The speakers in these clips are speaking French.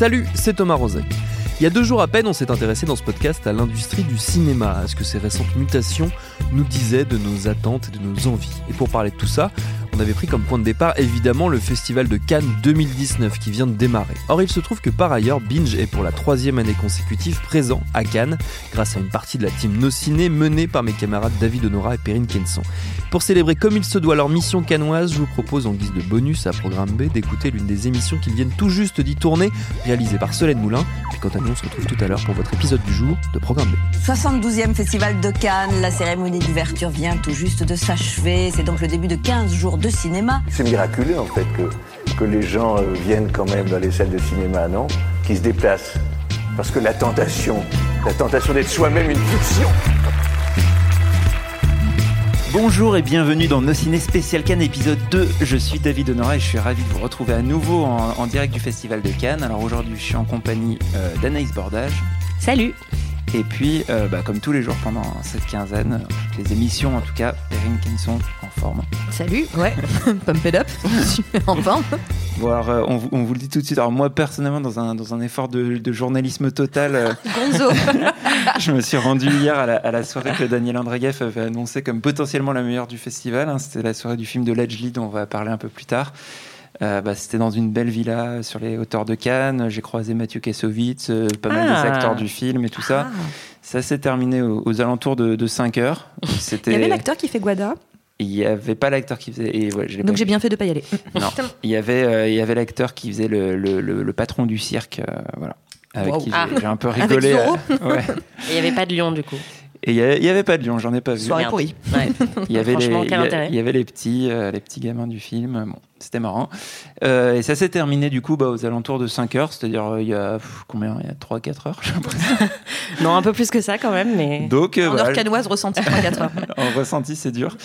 Salut, c'est Thomas Rozek. Il y a deux jours à peine, on s'est intéressé dans ce podcast à l'industrie du cinéma, à ce que ces récentes mutations nous disaient de nos attentes et de nos envies. Et pour parler de tout ça, avait pris comme point de départ évidemment le festival de Cannes 2019 qui vient de démarrer. Or il se trouve que par ailleurs Binge est pour la troisième année consécutive présent à Cannes grâce à une partie de la team No Ciné menée par mes camarades David Honora et Perrine Kenson. Pour célébrer comme il se doit leur mission cannoise, je vous propose en guise de bonus à Programme B d'écouter l'une des émissions qui viennent tout juste d'y tourner, réalisée par Solène Moulin. Puis quant à nous, on se retrouve tout à l'heure pour votre épisode du jour de Programme B. 72e Festival de Cannes, la cérémonie d'ouverture vient tout juste de s'achever. C'est donc le début de 15 jours de cinéma. C'est miraculeux en fait que, que les gens euh, viennent quand même dans les salles de cinéma, non? Qui se déplacent. Parce que la tentation, la tentation d'être soi-même une fiction. Bonjour et bienvenue dans Nos Ciné Spécial Cannes épisode 2. Je suis David Honora et je suis ravi de vous retrouver à nouveau en, en direct du Festival de Cannes. Alors aujourd'hui je suis en compagnie euh, d'Anaïs Bordage. Salut Et puis, euh, bah, comme tous les jours pendant cette quinzaine, toutes les émissions en tout cas, Perrine Kinson en forme. Salut Ouais, pump it up, super en forme. Bon alors euh, on, vous- on vous le dit tout de suite, alors moi personnellement dans un, dans un effort de, de journalisme total, euh, Gonzo je me suis rendu hier à la, à la soirée que Daniel Andregev avait annoncé comme potentiellement la meilleure du festival. hein. C'était la soirée du film de Ledgely dont on va parler un peu plus tard. Euh, bah, C'était dans une belle villa sur les hauteurs de Cannes. J'ai croisé Mathieu Kassovitz, euh, pas mal Ah. des acteurs du film et tout ça. Ah. Ça s'est terminé aux, aux alentours de, de 5 heures. C'était- Il y avait l'acteur qui fait Guada, Il n'y avait pas l'acteur qui faisait. Et ouais, je l'ai donc j'ai bien fait de pas y aller. Non. Il y avait, euh, il y avait l'acteur qui faisait le, le- le- le patron du cirque. euh, voilà. Avec Wow. qui j'ai Ah. j'ai un peu rigolé. Zorro euh, ouais. Et il n'y avait pas de lion du coup. Et il y avait- pas de lion, j'en ai pas vu. Soirée pourrie. Ouais. Il y avait les, il y il avait les petits, euh, les petits gamins du film. Bon, c'était marrant. Euh, et ça s'est terminé du coup bah, aux alentours de 5 heures, c'est-à-dire euh, il y a pff, combien? Il y a 3-4 heures, j'ai l'impression. Non, un peu plus que ça quand même, mais. Donc euh, En voilà, heure canoise ressentie 3-4 heures. en ressenti, c'est dur.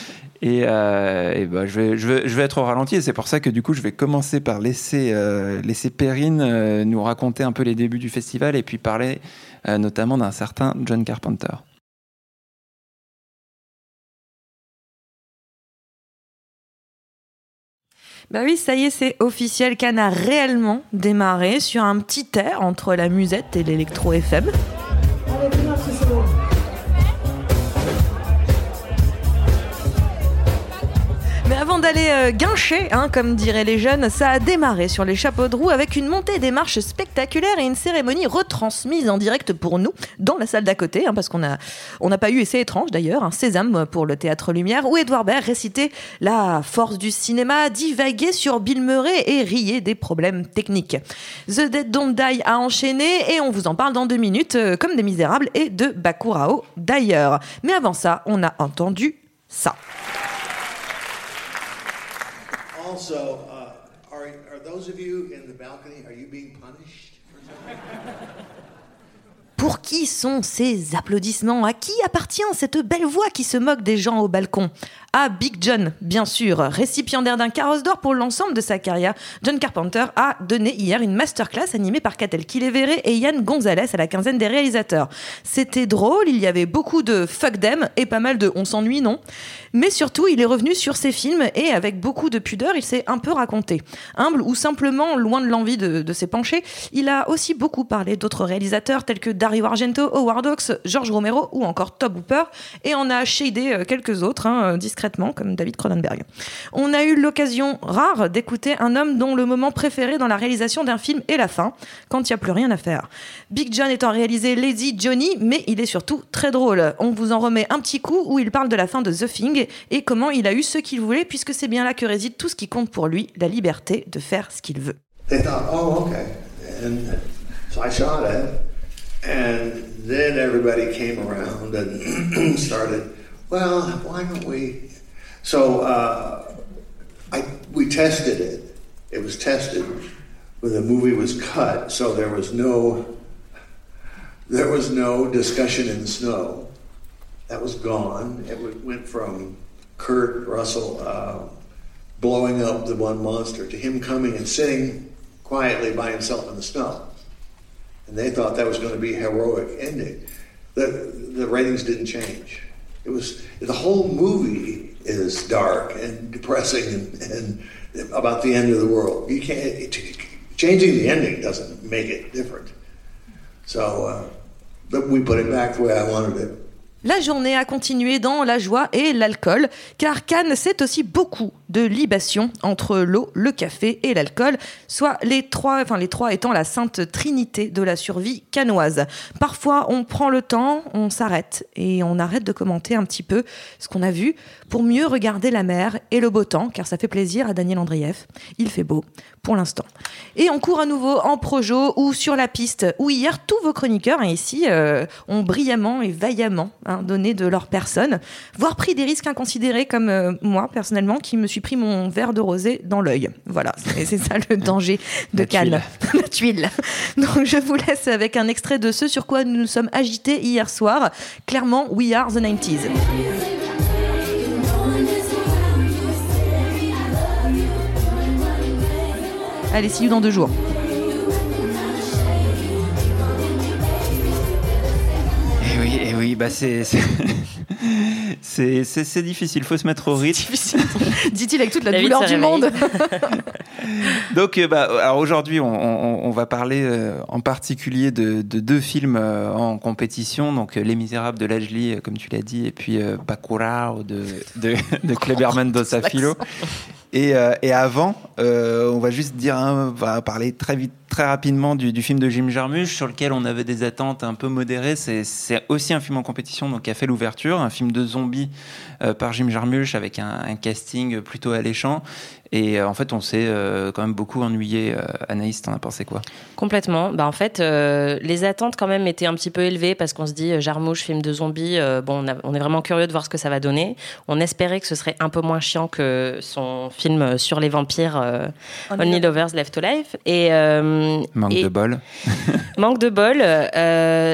Et, euh, et bah, je, vais, je, vais, je vais être au ralenti et c'est pour ça que du coup, je vais commencer par laisser, euh, laisser Perrine euh, nous raconter un peu les débuts du festival et puis parler euh, notamment d'un certain John Carpenter. Bah oui, ça y est, c'est officiel. Cannes a réellement démarré sur un petit air entre la musette et l'électro d'aller euh, guincher, hein, comme diraient les jeunes, ça a démarré sur les chapeaux de roue avec une montée des marches spectaculaire et une cérémonie retransmise en direct pour nous dans la salle d'à côté, hein, parce qu'on a, on n'a pas eu, et c'est étrange d'ailleurs, un sésame pour le théâtre Lumière, où Edouard Baird récitait la force du cinéma, divaguait sur Bill Murray et riait des problèmes techniques. The Dead Don't Die a enchaîné et on vous en parle dans deux minutes, euh, comme des Misérables et de Bakurao d'ailleurs. Mais avant ça, on a entendu ça. Also, uh, are, are those of you in the balcony, are you being punished? Pour qui sont ces applaudissements? À qui appartient cette belle voix qui se moque des gens au balcon? À Big John, bien sûr. Récipiendaire d'un carrosse d'or pour l'ensemble de sa carrière, John Carpenter a donné hier une masterclass animée par Catel Kileveré et Yann Gonzalez à la quinzaine des réalisateurs. C'était drôle, il y avait beaucoup de fuck them et pas mal de on s'ennuie, non Mais surtout, il est revenu sur ses films et avec beaucoup de pudeur, il s'est un peu raconté. Humble ou simplement loin de l'envie de, de s'épancher, il a aussi beaucoup parlé d'autres réalisateurs tels que Dario Argento, Howard Hawks, George Romero ou encore Tob Hooper et on a shadé euh, quelques autres hein, euh, comme David Cronenberg. On a eu l'occasion rare d'écouter un homme dont le moment préféré dans la réalisation d'un film est la fin, quand il n'y a plus rien à faire. Big John étant réalisé Lazy Johnny, mais il est surtout très drôle. On vous en remet un petit coup où il parle de la fin de The Thing et comment il a eu ce qu'il voulait puisque c'est bien là que réside tout ce qui compte pour lui, la liberté de faire ce qu'il veut. So uh, I, we tested it. It was tested when the movie was cut, so there was no there was no discussion in the snow. That was gone. It went from Kurt Russell uh, blowing up the one monster to him coming and sitting quietly by himself in the snow. And they thought that was going to be a heroic ending. The, the ratings didn't change. It was the whole movie is dark and depressing and, and about the end of the world. You can't changing the ending doesn't make it different. So uh, but we put it back the way I wanted it. La journée a continué dans la joie et l'alcool, car Cannes, c'est aussi beaucoup de libation entre l'eau, le café et l'alcool, soit les trois, enfin les trois étant la sainte trinité de la survie canoise. Parfois, on prend le temps, on s'arrête et on arrête de commenter un petit peu ce qu'on a vu pour mieux regarder la mer et le beau temps, car ça fait plaisir à Daniel Andrieff. Il fait beau pour l'instant. Et on court à nouveau en projo ou sur la piste, où hier tous vos chroniqueurs hein, ici euh, ont brillamment et vaillamment hein, donné de leur personne, voire pris des risques inconsidérés comme euh, moi personnellement qui me suis pris mon verre de rosé dans l'œil. Voilà, c'est ça le danger de La Cannes. La tuile. Donc je vous laisse avec un extrait de ce sur quoi nous nous sommes agités hier soir. Clairement, We Are the 90s. Allez, see you dans deux jours. Oui, bah c'est c'est- difficile. Il faut se mettre au rythme. Difficile, dit-il avec toute la, La douleur du monde. Donc, euh, bah, alors aujourd'hui, on, on- on va parler euh, en particulier de, de deux films euh, en compétition. Donc, Les Misérables de Lajli, comme tu l'as dit, et puis euh, Bacurau de, de, de Kleberman Dosafilo. Et, euh, et avant, euh, on va juste dire, hein, on va parler très vite, très rapidement du, du film de Jim Jarmusch sur lequel on avait des attentes un peu modérées. C'est aussi un film en compétition, donc qui a fait l'ouverture, un film de zombies euh, par Jim Jarmusch avec un, un casting plutôt alléchant. Et euh, en fait, on s'est euh, quand même beaucoup ennuyé. Euh, Anaïs, t'en as pensé quoi? Complètement. Bah, en fait, euh, les attentes quand même étaient un petit peu élevées parce qu'on se dit Jarmouche, film de zombies, euh, bon, on, a- on est vraiment curieux de voir ce que ça va donner. On espérait que ce serait un peu moins chiant que son film sur les vampires euh, Only Lovers Left Alive. Et, euh, Manque et- de bol. Manque de bol,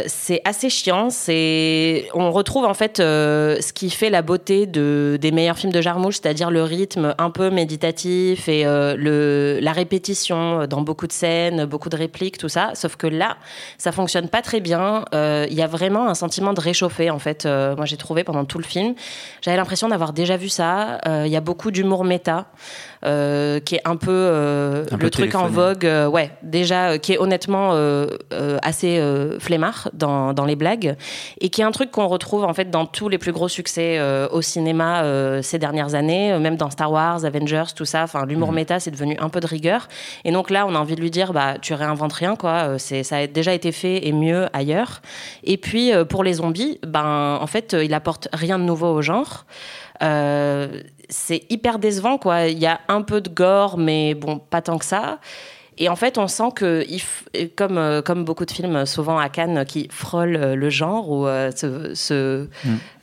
c'est assez chiant. C'est, on retrouve en fait euh, ce qui fait la beauté de des meilleurs films de Jarmouche, c'est-à-dire le rythme un peu méditatif et euh, le la répétition dans beaucoup de scènes, beaucoup de répliques, tout ça. Sauf que là, ça fonctionne pas très bien. Euh, Il y a vraiment un sentiment de réchauffer en fait. Euh, moi, j'ai trouvé pendant tout le film, j'avais l'impression d'avoir déjà vu ça. Euh, Il y a beaucoup d'humour méta. Euh, qui est un peu euh, Un peu le truc en vogue, euh, ouais, déjà, qui est honnêtement assez flemmard dans, dans les blagues, et qui est un truc qu'on retrouve en fait dans tous les plus gros succès au cinéma ces dernières années, même dans Star Wars, Avengers, tout ça. Enfin, l'humour méta, c'est devenu un peu de rigueur. Et donc là, on a envie de lui dire, bah, tu réinventes rien, quoi. C'est, ça a déjà été fait et mieux ailleurs. Et puis pour les zombies, ben, en fait, il apporte rien de nouveau au genre. Euh, c'est hyper décevant, quoi. Il y a un peu de gore, mais bon, pas tant que ça. Et en fait, on sent que, comme, euh, comme beaucoup de films, souvent à Cannes, qui frôlent euh, le genre ou euh, se-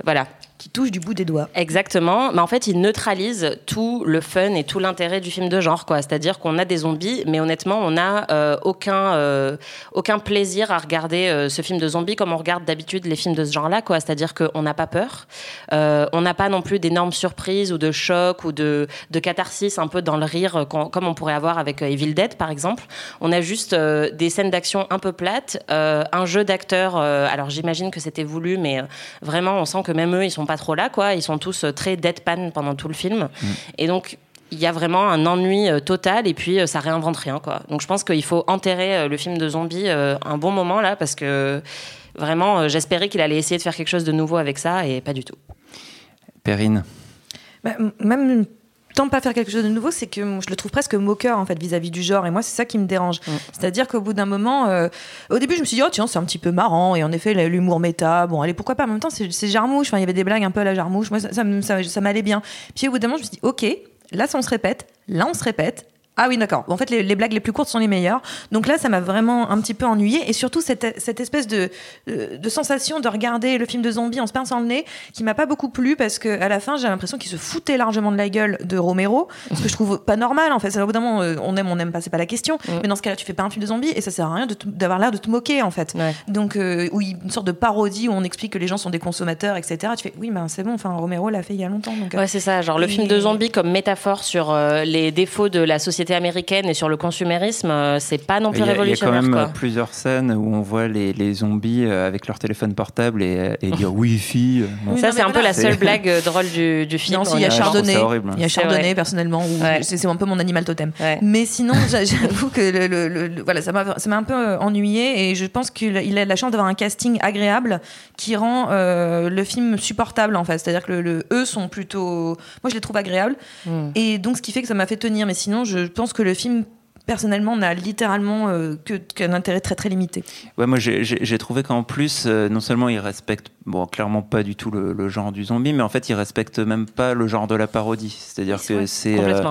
voilà, Qui touche du bout des doigts. Exactement, mais en fait, il neutralise tout le fun et tout l'intérêt du film de genre, quoi. C'est-à-dire qu'on a des zombies, mais honnêtement, on n'a euh, aucun euh, aucun plaisir à regarder euh, ce film de zombies comme on regarde d'habitude les films de ce genre-là, quoi. C'est-à-dire qu'on n'a pas peur, on n'a pas non plus d'énormes surprises ou de chocs ou de de catharsis un peu dans le rire, comme on pourrait avoir avec Evil Dead, par exemple. On a juste des scènes d'action un peu plates, un jeu d'acteurs. alors j'imagine que c'était voulu, mais vraiment, on sent que même eux, ils sont pas trop là, quoi. Ils sont tous euh, très deadpan pendant tout le film. Et donc, il y a vraiment un ennui euh, total et puis euh, ça réinvente rien, quoi. Donc, je pense qu'il faut enterrer euh, le film de zombies euh, un bon moment, là, parce que vraiment, euh, j'espérais qu'il allait essayer de faire quelque chose de nouveau avec ça et pas du tout. Perrine. Bah, même tant pas faire quelque chose de nouveau, c'est que je le trouve presque moqueur en fait vis-à-vis du genre. Et moi, c'est ça qui me dérange. C'est-à-dire qu'au bout d'un moment, euh, au début, je me suis dit oh tiens, c'est un petit peu marrant. Et en effet, l'humour méta, bon, allez pourquoi pas. En même temps, c'est Jarmouche. Enfin, il y avait des blagues un peu à la Jarmouche. Moi, ça, ça, ça- ça m'allait bien. Puis au bout d'un moment, je me suis dit ok, là, ça on se répète. Là, on se répète. Ah oui, d'accord. En fait, les, les blagues les plus courtes sont les meilleures. Donc là, ça m'a vraiment un petit peu ennuyé. Et surtout, cette, cette espèce de, euh, de sensation de regarder le film de zombie en se pinçant le nez, qui m'a pas beaucoup plu parce que à la fin, j'ai l'impression qu'il se foutait largement de la gueule de Romero. Ce que je trouve pas normal, en fait. Au bout d'un moment, euh, on aime, on n'aime pas, c'est pas la question. Mais dans ce cas-là, tu fais pas un film de zombie et ça sert à rien d'avoir l'air de te moquer, en fait. Ouais. Donc, euh, oui, une sorte de parodie où on explique que les gens sont des consommateurs, etc. Tu fais, oui, ben c'est bon, enfin, Romero l'a fait il y a longtemps. Donc, Ouais, c'est ça. Genre le Et- film de zombies comme métaphore sur euh, les défauts de la société américaine et sur le consumérisme, euh, c'est pas non plus a, il y a quand révolutionnaire. même quoi. euh, plusieurs scènes où on voit les, les zombies euh, avec leur téléphone portable et, et dire Wi-Fi. bon. Oui, ça, c'est un peu la seule blague drôle du, du film. Non, si, il y a Chardonnay. horrible. Il y a Chardonnay, personnellement, Ouais. c'est un peu mon animal totem. Ouais. Mais sinon, j'a- j'avoue que le, le- le- le- voilà, ça m'a un peu ennuyé et je pense qu'il a- la chance d'avoir un casting agréable qui rend euh, le film supportable en fait. C'est-à-dire que le, le- eux sont plutôt. Moi, je les trouve agréables Mm. et donc ce qui fait que ça m'a fait tenir. Mais sinon, je pense que le film personnellement n'a littéralement euh, qu'un intérêt très très limité. Ouais, moi j'ai- trouvé qu'en plus, euh, non seulement il respecte, bon, clairement pas du tout le, le genre du zombie, mais en fait il respecte même pas le genre de la parodie. C'est-à-dire que c'est. euh,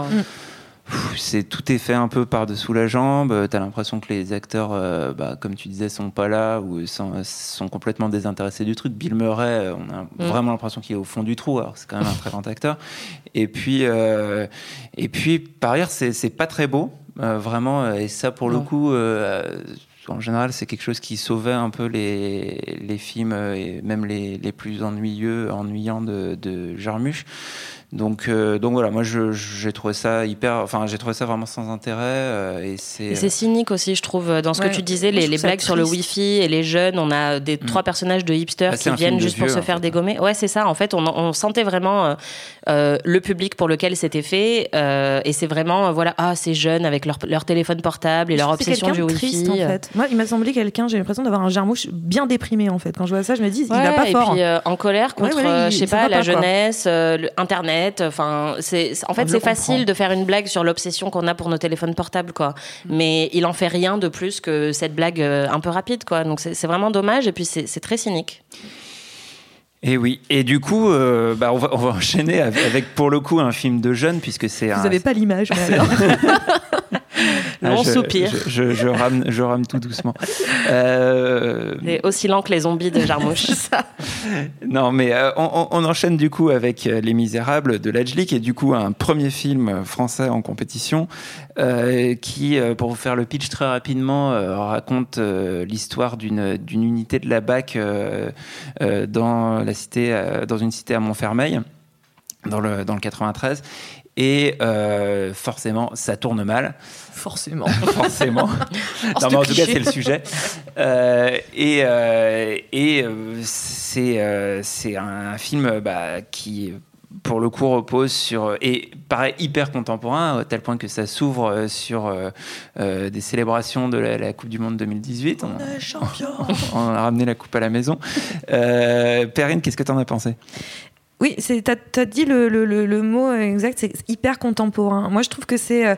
c'est tout est fait un peu par-dessous la jambe. euh, T'as l'impression que les acteurs, euh, bah, comme tu disais, sont pas là ou sont, sont complètement désintéressés du truc. Bill Murray, euh, on a Mm. vraiment l'impression qu'il est au fond du trou. Alors c'est quand même un très grand acteur. Et puis, euh, et puis par ailleurs, c'est pas très beau, euh, vraiment. euh, Et ça, pour le Non. coup. euh, en général, c'est quelque chose qui sauvait un peu les, les films, euh, et même les, les plus ennuyeux, ennuyants de, de Jarmusch. Donc, euh, donc voilà, moi j'ai trouvé ça hyper, enfin j'ai trouvé ça vraiment sans intérêt euh, et c'est. C'est cynique aussi, je trouve, dans ce Ouais. que tu disais, les, blagues sur le. Wifi et les jeunes. On a des trois personnages de hipsters Bah, c'est qui viennent juste pour se faire fait. dégommer. Ouais, c'est ça. En fait, on, on sentait vraiment euh, euh, le public pour lequel c'était fait. euh, et c'est vraiment, euh, voilà, ah, ces jeunes avec leur, leur téléphone portable et leur obsession du Wifi. triste en fait. Moi, il m'a semblé quelqu'un. J'ai l'impression d'avoir un jarmouche bien déprimé en fait. Quand je vois ça, je me dis, il va pas et fort. puis euh, en colère contre, ouais, euh, il- je sais pas, la jeunesse, euh, le- Internet. Enfin, c'est en fait c'est le facile de faire une blague sur l'obsession qu'on a pour nos téléphones portables, quoi. Mm. Mais il en fait rien de plus que cette blague euh, un peu rapide, quoi. Donc c'est vraiment dommage. Et puis c'est très cynique. Et oui. Et du coup, euh, bah, on, va, on va enchaîner avec, avec, pour le coup un film de jeunes puisque c'est. Vous un- n'avez pas l'image, Ah, on je, soupire. Je, je, rame, je rame tout doucement. Euh, Et aussi lent que les zombies de Jarmouche. non, mais euh, on, on enchaîne du coup avec euh, Les Misérables de Lajli, qui est du coup un premier film français en compétition, euh, qui, pour vous faire le pitch très rapidement, raconte l'histoire d'une d'une unité de la BAC dans la cité, dans une cité à Montfermeil, dans le dans le 93. Et euh, forcément, ça tourne mal. Forcément. forcément. Non, mais en tout cas, c'est le sujet. Euh, et euh, et c'est c'est un film bah, qui pour le coup repose sur et paraît hyper contemporain à tel point que ça s'ouvre sur euh, euh, des célébrations de la, la Coupe du Monde 2018 on, On est champion. on a ramené la coupe à la maison euh, Perrine qu'est-ce que tu en as pensé? Oui, t'as as dit le, mot exact, c'est hyper contemporain. Moi, je trouve que c'est euh,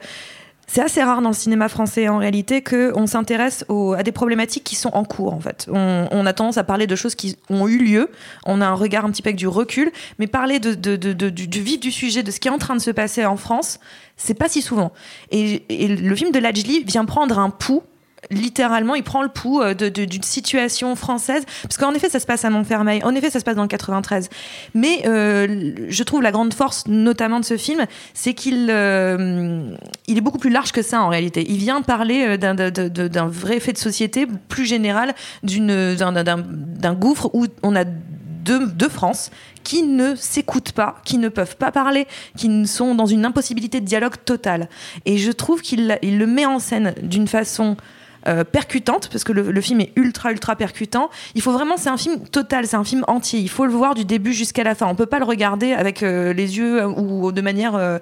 assez rare dans le cinéma français en réalité que on s'intéresse à des problématiques qui sont en cours en fait. On, a tendance à parler de choses qui ont eu lieu. On a un regard un petit peu avec du recul, mais parler du, du vif du sujet, de ce qui est en train de se passer en France, c'est pas si souvent. Et, et le film de Lajli vient prendre un pouls littéralement, il prend le pouls euh, d'une situation française, parce qu'en effet, ça se passe à Montfermeil, en effet, ça se passe dans le 93. Mais euh, je trouve la grande force, notamment de ce film, c'est qu'il euh, il est beaucoup plus large que ça en réalité. Il vient parler d'un- vrai fait de société plus général, d'un gouffre où on a deux, deux France qui ne s'écoutent pas, qui ne peuvent pas parler, qui sont dans une impossibilité de dialogue totale. Et je trouve qu'il il le met en scène d'une façon euh, percutante, parce que le, film est ultra ultra percutant. Il faut vraiment, c'est un film total, c'est un film entier. Il faut le voir du début jusqu'à la fin. On peut pas le regarder avec euh, les yeux euh, ou de manière,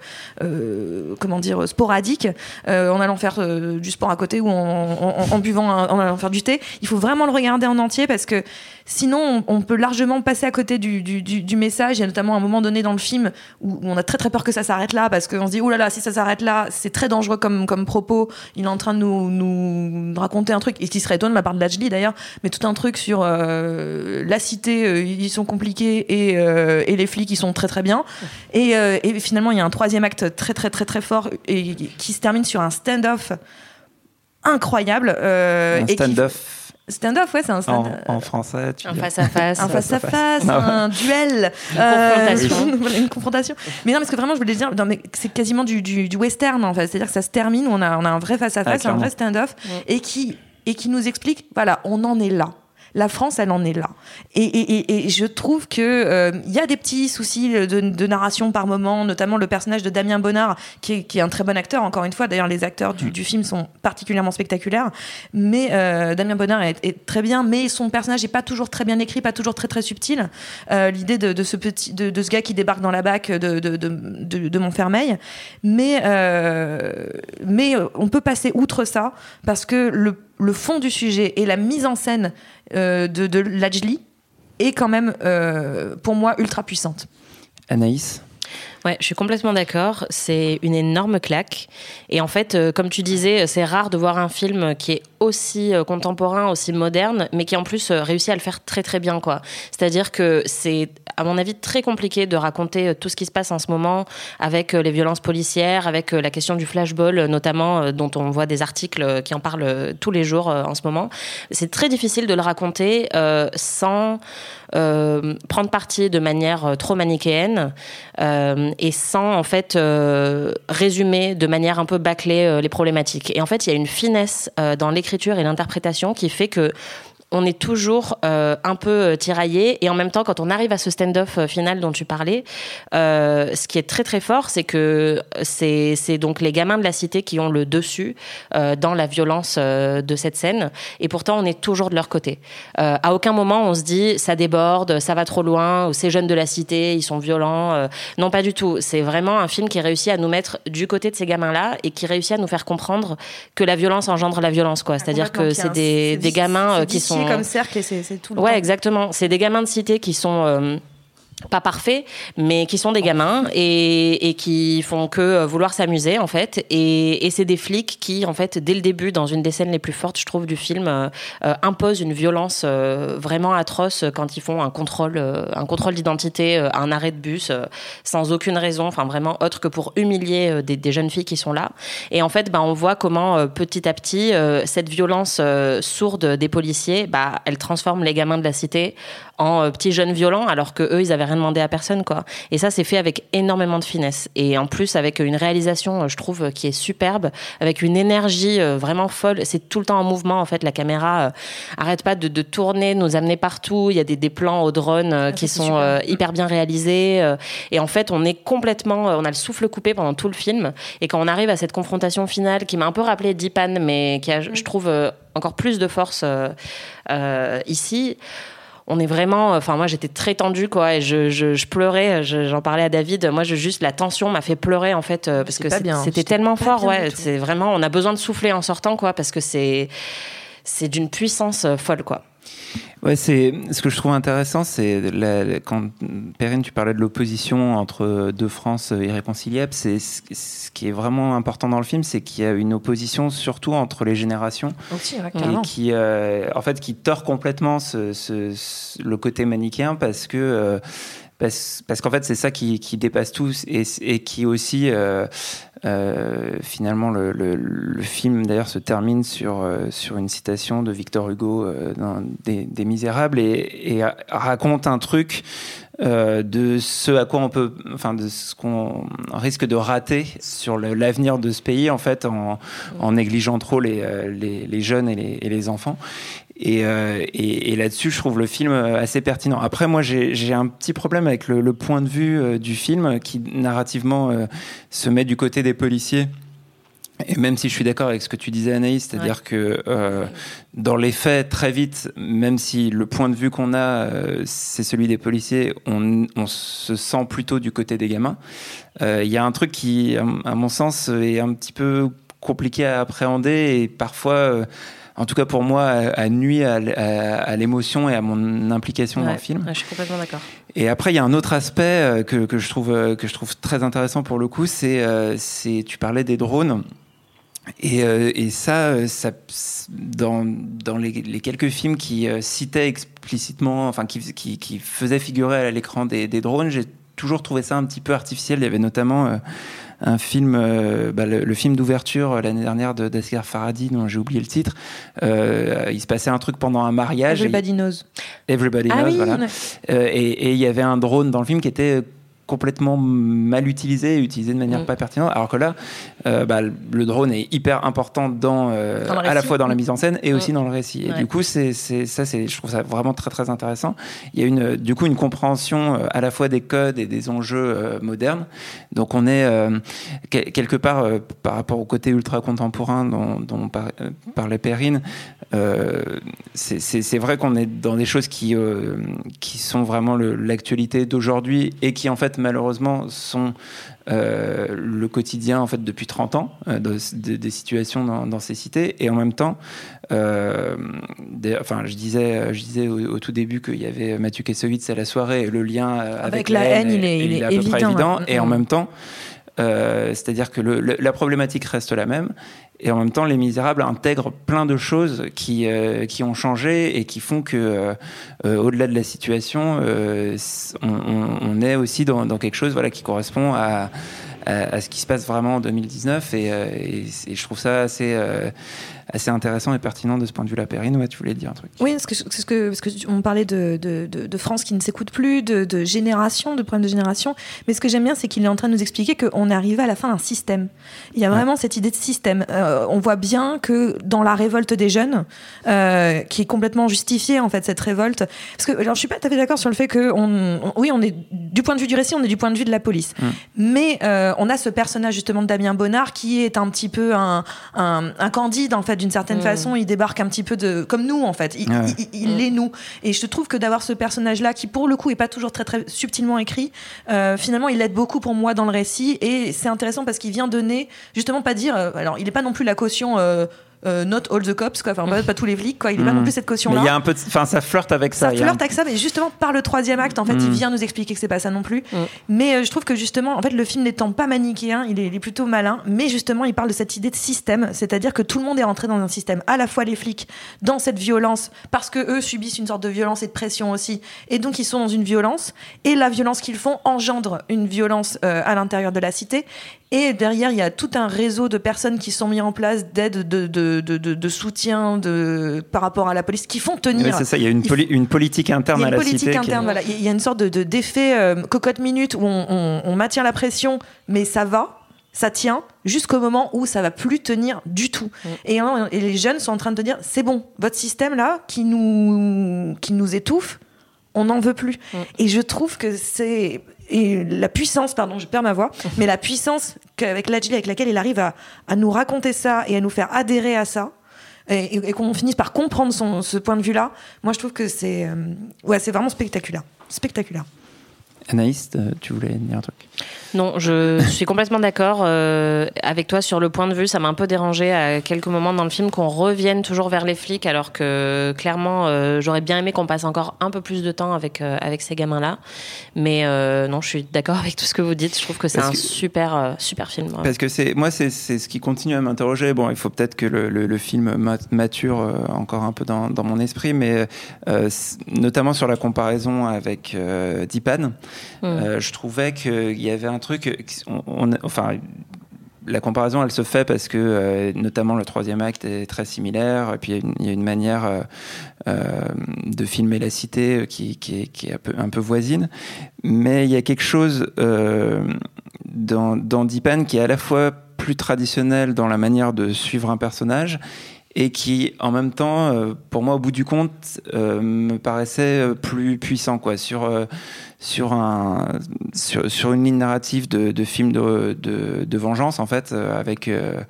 comment dire, sporadique, en allant faire du sport à côté ou en, buvant, en allant faire du thé. Il faut vraiment le regarder en entier parce que sinon, on, on peut largement passer à côté du, du- du- du message. Il y a notamment un moment donné dans le film où, où on a très très peur que ça s'arrête là parce qu'on se dit, oh là là, si ça s'arrête là, c'est très dangereux comme, comme propos. Il est en train de nous, nous raconter un truc, et qui serait étonnant de la part de Lajli d'ailleurs, mais tout un truc sur euh, la cité, euh, ils sont compliqués et, euh, et les flics, ils sont très très bien. Et, euh, et finalement, il y a un troisième acte très très très très fort et qui se termine sur un stand-off incroyable. euh, Un stand-off Stand-off, ouais, c'est un en, stand en français. Tu Un dis. face à face. un face à face, ouais. un duel, Une confrontation. voilà, une confrontation. Mais non, parce que vraiment, je voulais dire, non, mais c'est quasiment du, du, du western, en fait. C'est-à-dire que ça se termine, on a, on a un vrai face à Ah, face, un vrai stand-off, et qui et qui nous explique, voilà, on en est là. La France, elle en est là. Et, et, et, et je trouve que euh, il y a des petits soucis de, de narration par moment, notamment le personnage de Damien Bonnard, qui est, qui est un très bon acteur. Encore une fois, d'ailleurs, les acteurs du, du film sont particulièrement spectaculaires. Mais euh, Damien Bonnard est, est très bien, mais son personnage n'est pas toujours très bien écrit, pas toujours très très subtil. Euh, L'idée de, de ce petit, de, de ce gars qui débarque dans la bac de, Montfermeil, mais euh, mais euh, on peut passer outre ça parce que le, le fond du sujet et la mise en scène euh, de, Lajli est quand même euh, pour moi ultra puissante. Anaïs? Ouais, je suis complètement d'accord. C'est une énorme claque. Et en fait, euh, comme tu disais, c'est rare de voir un film qui est aussi euh, contemporain, aussi moderne, mais qui en plus euh, réussit à le faire très très bien, quoi. C'est-à-dire que c'est, à mon avis, très compliqué de raconter tout ce qui se passe en ce moment avec les violences policières, avec la question du flashball, notamment, dont on voit des articles qui en parlent tous les jours en ce moment. C'est très difficile de le raconter sans euh, prendre parti de manière euh, trop manichéenne euh, et sans en fait résumer de manière un peu bâclée les problématiques. Et en fait, il y a une finesse dans l'écriture et l'interprétation qui fait que on est toujours euh, un peu euh, tiraillé et en même temps quand on arrive à ce stand-off euh, final dont tu parlais euh, ce qui est très très fort c'est que c'est donc les gamins de la cité qui ont le dessus euh, dans la violence de cette scène. Et pourtant on est toujours de leur côté. À aucun moment on se dit ça déborde ça va trop loin ou ces jeunes de la cité ils sont violents non pas du tout. C'est vraiment un film qui réussit à nous mettre du côté de ces gamins là et qui réussit à nous faire comprendre que la violence engendre la violence c'est-à-dire que c'est des, des gamins qui sont comme cercle et c'est tout. le Ouais, temps. exactement. C'est des gamins de cité qui sont euh, pas parfaits, mais qui sont des gamins et, qui font que euh, vouloir s'amuser en fait. Et, c'est des flics qui, en fait, dès le début, dans une des scènes les plus fortes, je trouve, du film, euh, euh, imposent une violence vraiment atroce quand ils font un contrôle, un contrôle d'identité, un arrêt de bus, sans aucune raison, enfin vraiment autre que pour humilier des, jeunes filles qui sont là. Et en fait, bah, on voit comment petit à petit, cette violence sourde des policiers, bah, elle transforme les gamins de la cité en euh, petits jeunes violents, alors que eux, ils avaient rien demandé à personne, quoi. Et ça, c'est fait avec énormément de finesse. Et en plus, avec une réalisation, euh, je trouve, euh, qui est superbe, avec une énergie vraiment folle. C'est tout le temps en mouvement, en fait. La caméra euh, arrête pas de, de tourner, nous amener partout. Il y a des, des plans au drone euh, qui sont euh, hyper bien réalisés. et en fait, on est complètement, on a le souffle coupé pendant tout le film. Et quand on arrive à cette confrontation finale, qui m'a un peu rappelé Deepan, mais qui a, je trouve, encore plus de force ici. On est vraiment, enfin moi j'étais très tendue quoi et je, je, je pleurais, je- j'en parlais à David. Moi je juste la tension m'a fait pleurer en fait euh, parce que c'était tellement fort ouais. C'est vraiment, on a besoin de souffler en sortant quoi parce que c'est c'est d'une puissance euh, folle quoi. Ouais, c'est ce que je trouve intéressant, c'est quand Perrine, tu parlais de l'opposition entre deux France irréconciliables. C'est ce ce qui est vraiment important dans le film, c'est qu'il y a une opposition surtout entre les générations Aussi, ouais, et qui, euh, en fait, qui tord complètement ce, ce- ce- le côté manichéen parce que euh, parce, qu'en fait c'est ça qui, dépasse tout et, qui aussi euh, euh, finalement le, film d'ailleurs se termine sur euh, sur une citation de Victor Hugo dans des, Misérables et, raconte un truc de ce à quoi on peut, enfin de ce qu'on risque de rater sur l'avenir de ce pays en fait en, négligeant trop les, les, les jeunes et les, et les enfants. Et, euh, et, et là-dessus, je trouve le film euh, assez pertinent. Après, moi, j'ai un petit problème avec le, le point de vue euh, du film qui narrativement euh, se met du côté des policiers. Et même si je suis d'accord avec ce que tu disais, Anaïs, c'est-à-dire que euh, dans les faits, très vite, même si le point de vue qu'on a, euh, c'est celui des policiers, on, on se sent plutôt du côté des gamins. Euh, Il y a un truc qui, à à mon sens, est un petit peu compliqué à appréhender et parfois, en tout cas pour moi, a, nuit à, à- à l'émotion et à mon implication dans le film. ouais, je suis complètement d'accord. Et après, il y a un autre aspect euh, que, que je trouve, euh, que je trouve très intéressant pour le coup, c'est, euh, c'est tu parlais des drones. Et, et ça, ça, dans, dans les, les quelques films qui citaient explicitement, enfin qui, qui, qui faisaient figurer à l'écran des, des drones, j'ai toujours trouvé ça un petit peu artificiel. Il y avait notamment euh, un film, euh, bah, le, le film d'ouverture euh, l'année dernière de d'Asghar Farhadi, dont j'ai oublié le titre. Euh, il se passait un truc pendant un mariage. et- Everybody knows. Everybody Ah Knows, oui, voilà. et il y avait un drone dans le film qui était complètement mal utilisé, et utilisé de manière Mm. pas pertinente. Alors que là, euh, bah, le drone est hyper important dans, euh, Dans à la fois dans la mise en scène et Mm. aussi dans le récit. Et Ouais. du coup, c'est ça, c'est, je trouve ça vraiment très très intéressant. Il y a une, du coup une compréhension euh, à la fois des codes et des enjeux euh, modernes. Donc on est que- quelque part par rapport au côté ultra contemporain dont, dont par- parlait Perrine. c'est- vrai qu'on est dans des choses qui, qui sont vraiment l'actualité d'aujourd'hui et qui en fait malheureusement sont euh, le quotidien en fait depuis 30 ans euh, de- de- des situations dans, dans ces cités. Et en même temps euh, des- enfin je disais je disais au, au tout début qu'il y avait Mathieu Kassovitz à la soirée et le lien euh, avec, Avec la haine, il est- il est à peu près évident, ouais. et en même temps c'est-à-dire que le- le- la problématique reste la même et en même temps, Les Misérables intègrent plein de choses qui, euh, qui ont changé et qui font que, euh, euh, au-delà de la situation, euh, on, on- est aussi dans, dans quelque chose voilà, qui correspond à, à, ce qui se passe vraiment en 2019. Et, euh, et c'est- je trouve ça assez, euh, assez intéressant et pertinent de ce point de vue-là. Perrine, ouais, tu voulais dire un truc Oui, parce que, parce que, parce que on parlait de, de, de, France qui ne s'écoute plus, de, de génération, de problèmes de génération. Mais ce que j'aime bien, c'est qu'il est en train de nous expliquer qu'on est arrivé à la fin d'un système. Il y a vraiment cette idée de système. Euh, on voit bien que dans la révolte des jeunes, euh, qui est complètement justifiée en fait cette révolte, parce que alors, je suis pas tout à fait d'accord sur le fait que on, on- oui, on est du point de vue du récit, on est du point de vue de la police. Mais euh, on a ce personnage justement de Damien Bonnard qui est un petit peu un, un, un candide en fait d'une certaine Mm. façon. Il débarque un petit peu de comme nous en fait. Il, Ouais. il, il est nous. Et je trouve que d'avoir ce personnage là qui pour le coup est pas toujours très très subtilement écrit, euh, finalement il aide beaucoup pour moi dans le récit et c'est intéressant parce qu'il vient donner justement pas dire. euh, alors il est pas non plus la caution. euh, euh, not all the cops, quoi. Enfin, pas, pas tous les flics, quoi. Il est pas Mm. non plus cette caution-là. Mais il y a un peu, enfin, ça flirte avec ça. Ça un- flirte avec ça, mais justement par le troisième acte, en fait, il vient nous expliquer que c'est pas ça non plus. Mm. Mais euh, je trouve que justement, en fait, le film n'étant pas manichéen, il est, il est plutôt malin, mais justement, il parle de cette idée de système, c'est-à-dire que tout le monde est rentré dans un système, à la fois les flics, dans cette violence, parce que eux subissent une sorte de violence et de pression aussi, et donc ils sont dans une violence, et la violence qu'ils font engendre une violence euh, à l'intérieur de la cité. Et derrière, il y a tout un réseau de personnes qui sont mis en place d'aide, de, de, de, de, de soutien de, par rapport à la police, qui font tenir. C'est ça, il y a une, Il poli- une politique interne à la politique cité. qui est- interne, voilà. Il y a une sorte de, de- d'effet euh, cocotte minute où on, on- on maintient la pression, mais ça va, ça tient, jusqu'au moment où ça va plus tenir du tout. Mm. Et, hein, et les jeunes sont en train de te dire, c'est bon, votre système là, qui nous, qui nous étouffe, on n'en veut plus. Mm. Et je trouve que c'est et la puissance, pardon, je perds ma voix, mais la puissance qu'avec l'agilité avec laquelle il arrive à, à nous raconter ça et à nous faire adhérer à ça. Et, et- et qu'on finisse par comprendre son, ce point de vue-là, moi je trouve que c'est euh, ouais, c'est vraiment spectaculaire. Spectaculaire. Anaïs, euh, tu voulais dire un truc Non, je suis complètement d'accord euh, avec toi sur le point de vue. Ça m'a un peu dérangé à quelques moments dans le film qu'on revienne toujours vers les flics, alors que clairement, euh, j'aurais bien aimé qu'on passe encore un peu plus de temps avec euh, avec ces gamins-là. Mais euh, non, je suis d'accord avec tout ce que vous dites. Je trouve que c'est un que- super euh, super film. ouais. Parce que c'est moi, c'est ce qui continue à m'interroger. Bon, il faut peut-être que le, le- le film ma- mature encore un peu dans, dans mon esprit, mais euh, notamment sur la comparaison avec euh, Dipan, euh, je trouvais qu'il y avait un truc. enfin. La comparaison, elle se fait parce que, euh, notamment, le troisième acte est très similaire. Et puis, il y a une, manière euh, de filmer la cité qui, est, un, peu, voisine. Mais il y a quelque chose dans, dans Deepan qui est à la fois plus traditionnel dans la manière de suivre un personnage et qui, en même temps, pour moi, au bout du compte, me paraissait plus puissant, quoi, sur sur un sur, sur une ligne narrative de, de film de, de, de vengeance, en fait, euh, avec euh,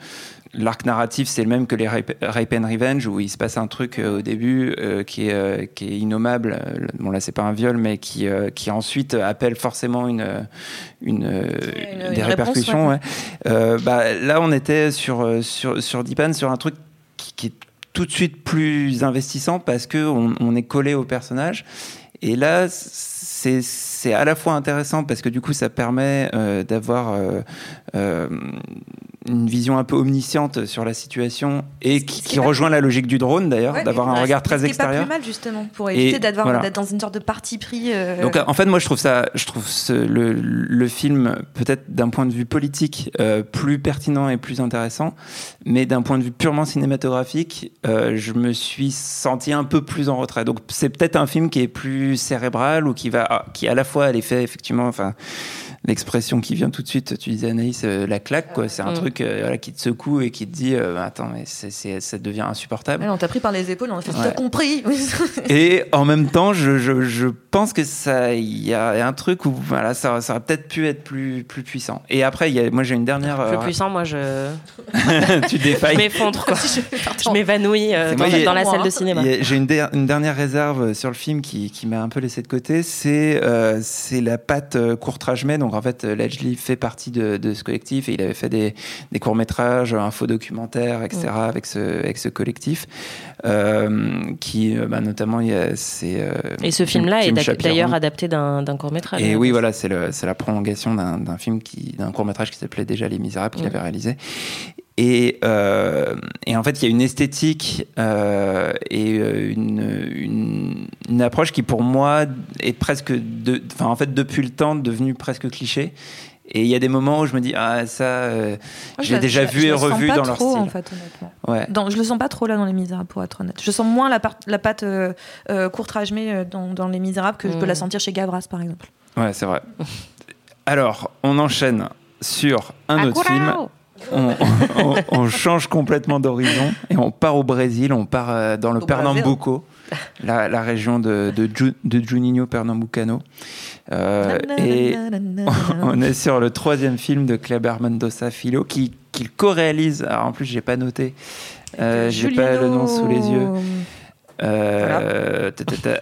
L'arc narratif, c'est le même que les Rape, Rape and Revenge, où il se passe un truc euh, au début euh, qui, est, euh, qui est innommable. Bon, là, c'est pas un viol, mais qui, qui ensuite appelle forcément une, une, une- des une répercussions. réponse, ouais. Bah, là, on était sur, sur, sur Deepan, sur un truc qui, qui est tout de suite plus investissant parce qu'on on est collé au personnage. Et là, c'est c'est à la fois intéressant parce que du coup, ça permet euh, d'avoir euh, euh, une vision un peu omnisciente sur la situation et qui, pas- rejoint la logique du drone d'ailleurs, Ouais, d'avoir un regard très est pas extérieur. plus mal justement pour éviter d'être voilà. dans une sorte de parti pris. euh, Donc en fait, moi je trouve ça, je trouve ce- le, le film peut-être d'un point de vue politique euh, plus pertinent et plus intéressant, mais d'un point de vue purement cinématographique, euh, je me suis senti un peu plus en retrait. Donc c'est peut-être un film qui est plus cérébral ou qui va, qui à la fois a l'effet effectivement, enfin l'expression qui vient tout de suite, tu disais Anaïs, euh, la claque quoi. C'est un Mm. truc euh, voilà, qui te secoue et qui te dit, euh, attends mais ça devient insupportable. on t'a pris par les épaules, on a fait Ouais. compris. Et en même temps, je, je, je pense que ça, il y a un truc où voilà, ça, ça aurait peut-être pu être plus, plus puissant. Et après, y a, moi j'ai une dernière. Euh, puissant, moi, je, tu je défailles. m'effondre, quoi. je m'évanouis dans, moi, la moi, salle hein. de cinéma. J'ai une, der- une dernière réserve sur le film qui, qui m'a un peu laissé de côté, c'est c'est la patte court-métrage Donc en fait, euh, Ledgely fait partie de, de ce collectif et il avait fait des, des courts-métrages, un faux documentaire, etc. avec, ce, avec ce collectif. Euh, qui, euh, bah, notamment, il y a, c'est. euh, Et ce film-là est d'a- Chapiron. d'ailleurs adapté d'un court-métrage. Et oui, voilà, c'est la prolongation d'un film, qui- d'un court métrage qui s'appelait déjà Les Misérables, qu'il Mm. avait réalisé. Et, euh, et en fait, il y a une esthétique euh, et euh, une, une, une approche qui, pour moi, est presque, de, enfin, en fait, depuis le temps, devenue presque cliché. Et il y a des moments où je me dis, ah, ça, euh, Moi, je l'ai je- déjà vu je et le sens revu pas dans leur trop, style. en fait, honnêtement. Ouais. Dans- je le sens pas trop là dans Les Misérables, pour être honnête. Je sens moins la, part- la patte euh, euh, mais dans, dans Les Misérables que je peux Mm. la sentir chez Gavras, par exemple. Ouais, c'est vrai. Alors, on enchaîne sur un autre film. On, on- on change complètement d'horizon et on part au Brésil, on part euh, dans le Au Pernambuco, la, la région de, de, Ju- de Juninho Pernambucano. Euh, et on est sur le troisième film de Kleber Mendoza Filho qui, qu'il co-réalise. Alors en plus, j'ai pas noté, euh, j'ai pas le nom sous les yeux. Euh,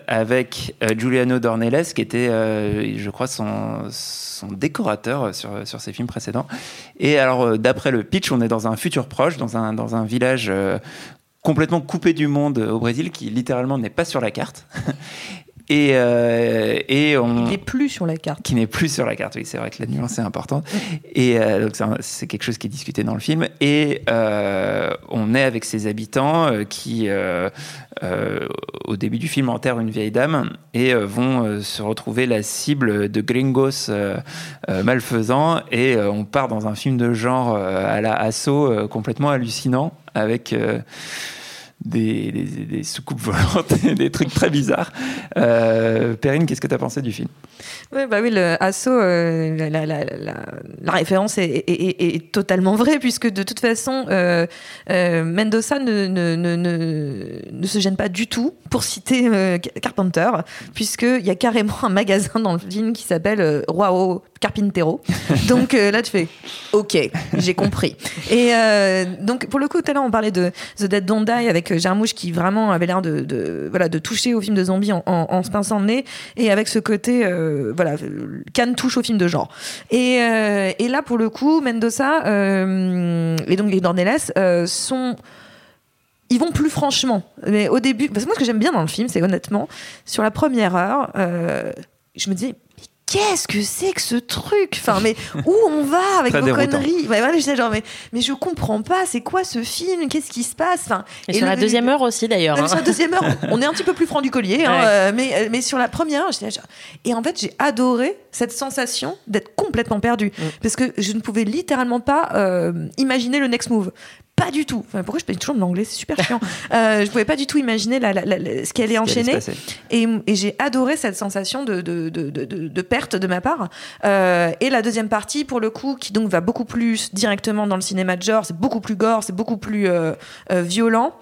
avec euh, Giuliano Dornelles, qui était, euh, je crois, son, son décorateur sur, sur ses films précédents. Et alors, d'après le pitch, on est dans un futur proche, dans un, dans un village complètement coupé du monde au Brésil, qui littéralement n'est pas sur la carte. Et, euh, et on Il est plus sur la carte. qui n'est plus sur la carte. Oui, c'est vrai que la nuance est importante. Et euh, donc, c'est quelque chose qui est discuté dans le film. Et euh, on est avec ses habitants euh, qui, au début du film, enterrent une vieille dame et vont se retrouver la cible de gringos malfaisants. Et on part dans un film de genre à la assaut complètement hallucinant avec. Des, des- soucoupes volantes, des trucs très bizarres. Euh, Perrine, qu'est-ce que tu as pensé du film? Ouais, bah oui, le Asso, euh, la, la- la- la- référence est, totalement vraie, puisque de toute façon, euh, Mendoza ne, ne, ne, ne, se gêne pas du tout pour citer Carpenter, puisqu'il y a carrément un magasin dans le film qui s'appelle Roao Carpintero. Donc euh, là, tu fais OK, j'ai compris. Et euh, donc, pour le coup, tout à l'heure, on parlait de The Dead Don't Die avec euh, Jarmouche qui vraiment avait l'air de, voilà, de toucher au film de zombies en, se pinçant le nez et avec ce côté, voilà, Cannes touche au film de genre. Et, et là, pour le coup, Mendoza et donc les Dornelles euh, sont ils vont plus franchement. Mais au début, parce que moi, ce que j'aime bien dans le film, c'est honnêtement, sur la première heure, je me disais, mais qu'est-ce que c'est que ce truc? Enfin, mais où on va avec Très vos déroutant. conneries? Ouais, voilà, j'étais genre, mais, mais je comprends pas, c'est quoi ce film? Qu'est-ce qui se passe? Enfin, Et, sur le- la deuxième heure aussi, d'ailleurs. même hein. sur la deuxième heure, on est un petit peu plus franc du collier, hein, Ouais. euh, mais, mais sur la première et en fait, j'ai adoré cette sensation d'être complètement perdu, Mm. parce que je ne pouvais littéralement pas euh, imaginer le next move. Pas du tout. Enfin, pourquoi je parle toujours de l'anglais? C'est super chiant. euh, je pouvais pas du tout imaginer la- la- la- la- ce qui allait qui enchaîner. Et, et j'ai adoré cette sensation de, de, de, de- de- de perte de ma part. Euh, et la deuxième partie, pour le coup, qui donc va beaucoup plus directement dans le cinéma de genre, c'est beaucoup plus gore, c'est beaucoup plus euh, euh, violent.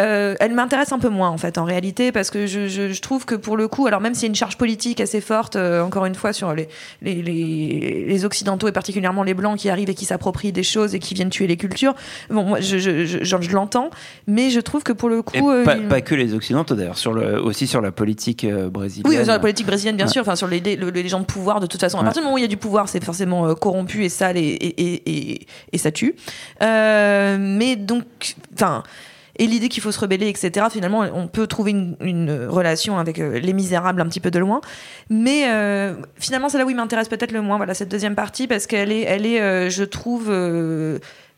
Euh, elle m'intéresse un peu moins en fait en réalité parce que je, je- je trouve que pour le coup alors même s'il y a une charge politique assez forte euh, encore une fois sur les, les, les, les occidentaux et particulièrement les blancs qui arrivent et qui s'approprient des choses et qui viennent tuer les cultures bon moi je, je, je, l'entends mais je trouve que pour le coup euh, pas, il- pas que les Occidentaux d'ailleurs, sur le, aussi sur la politique euh, brésilienne. oui, sur la politique brésilienne, bien Ouais. sûr, enfin sur les, le- les gens de pouvoir, de toute façon. À Ouais. partir du moment où il y a du pouvoir, c'est forcément euh, corrompu et sale et, et, et, et, et ça tue. Euh, mais donc, enfin. Et l'idée qu'il faut se rebeller, etc. Finalement, on peut trouver une, relation avec euh, les misérables un petit peu de loin. Mais euh, finalement, c'est là où il m'intéresse peut-être le moins, voilà, cette deuxième partie, parce qu'elle est, elle est euh, je trouve,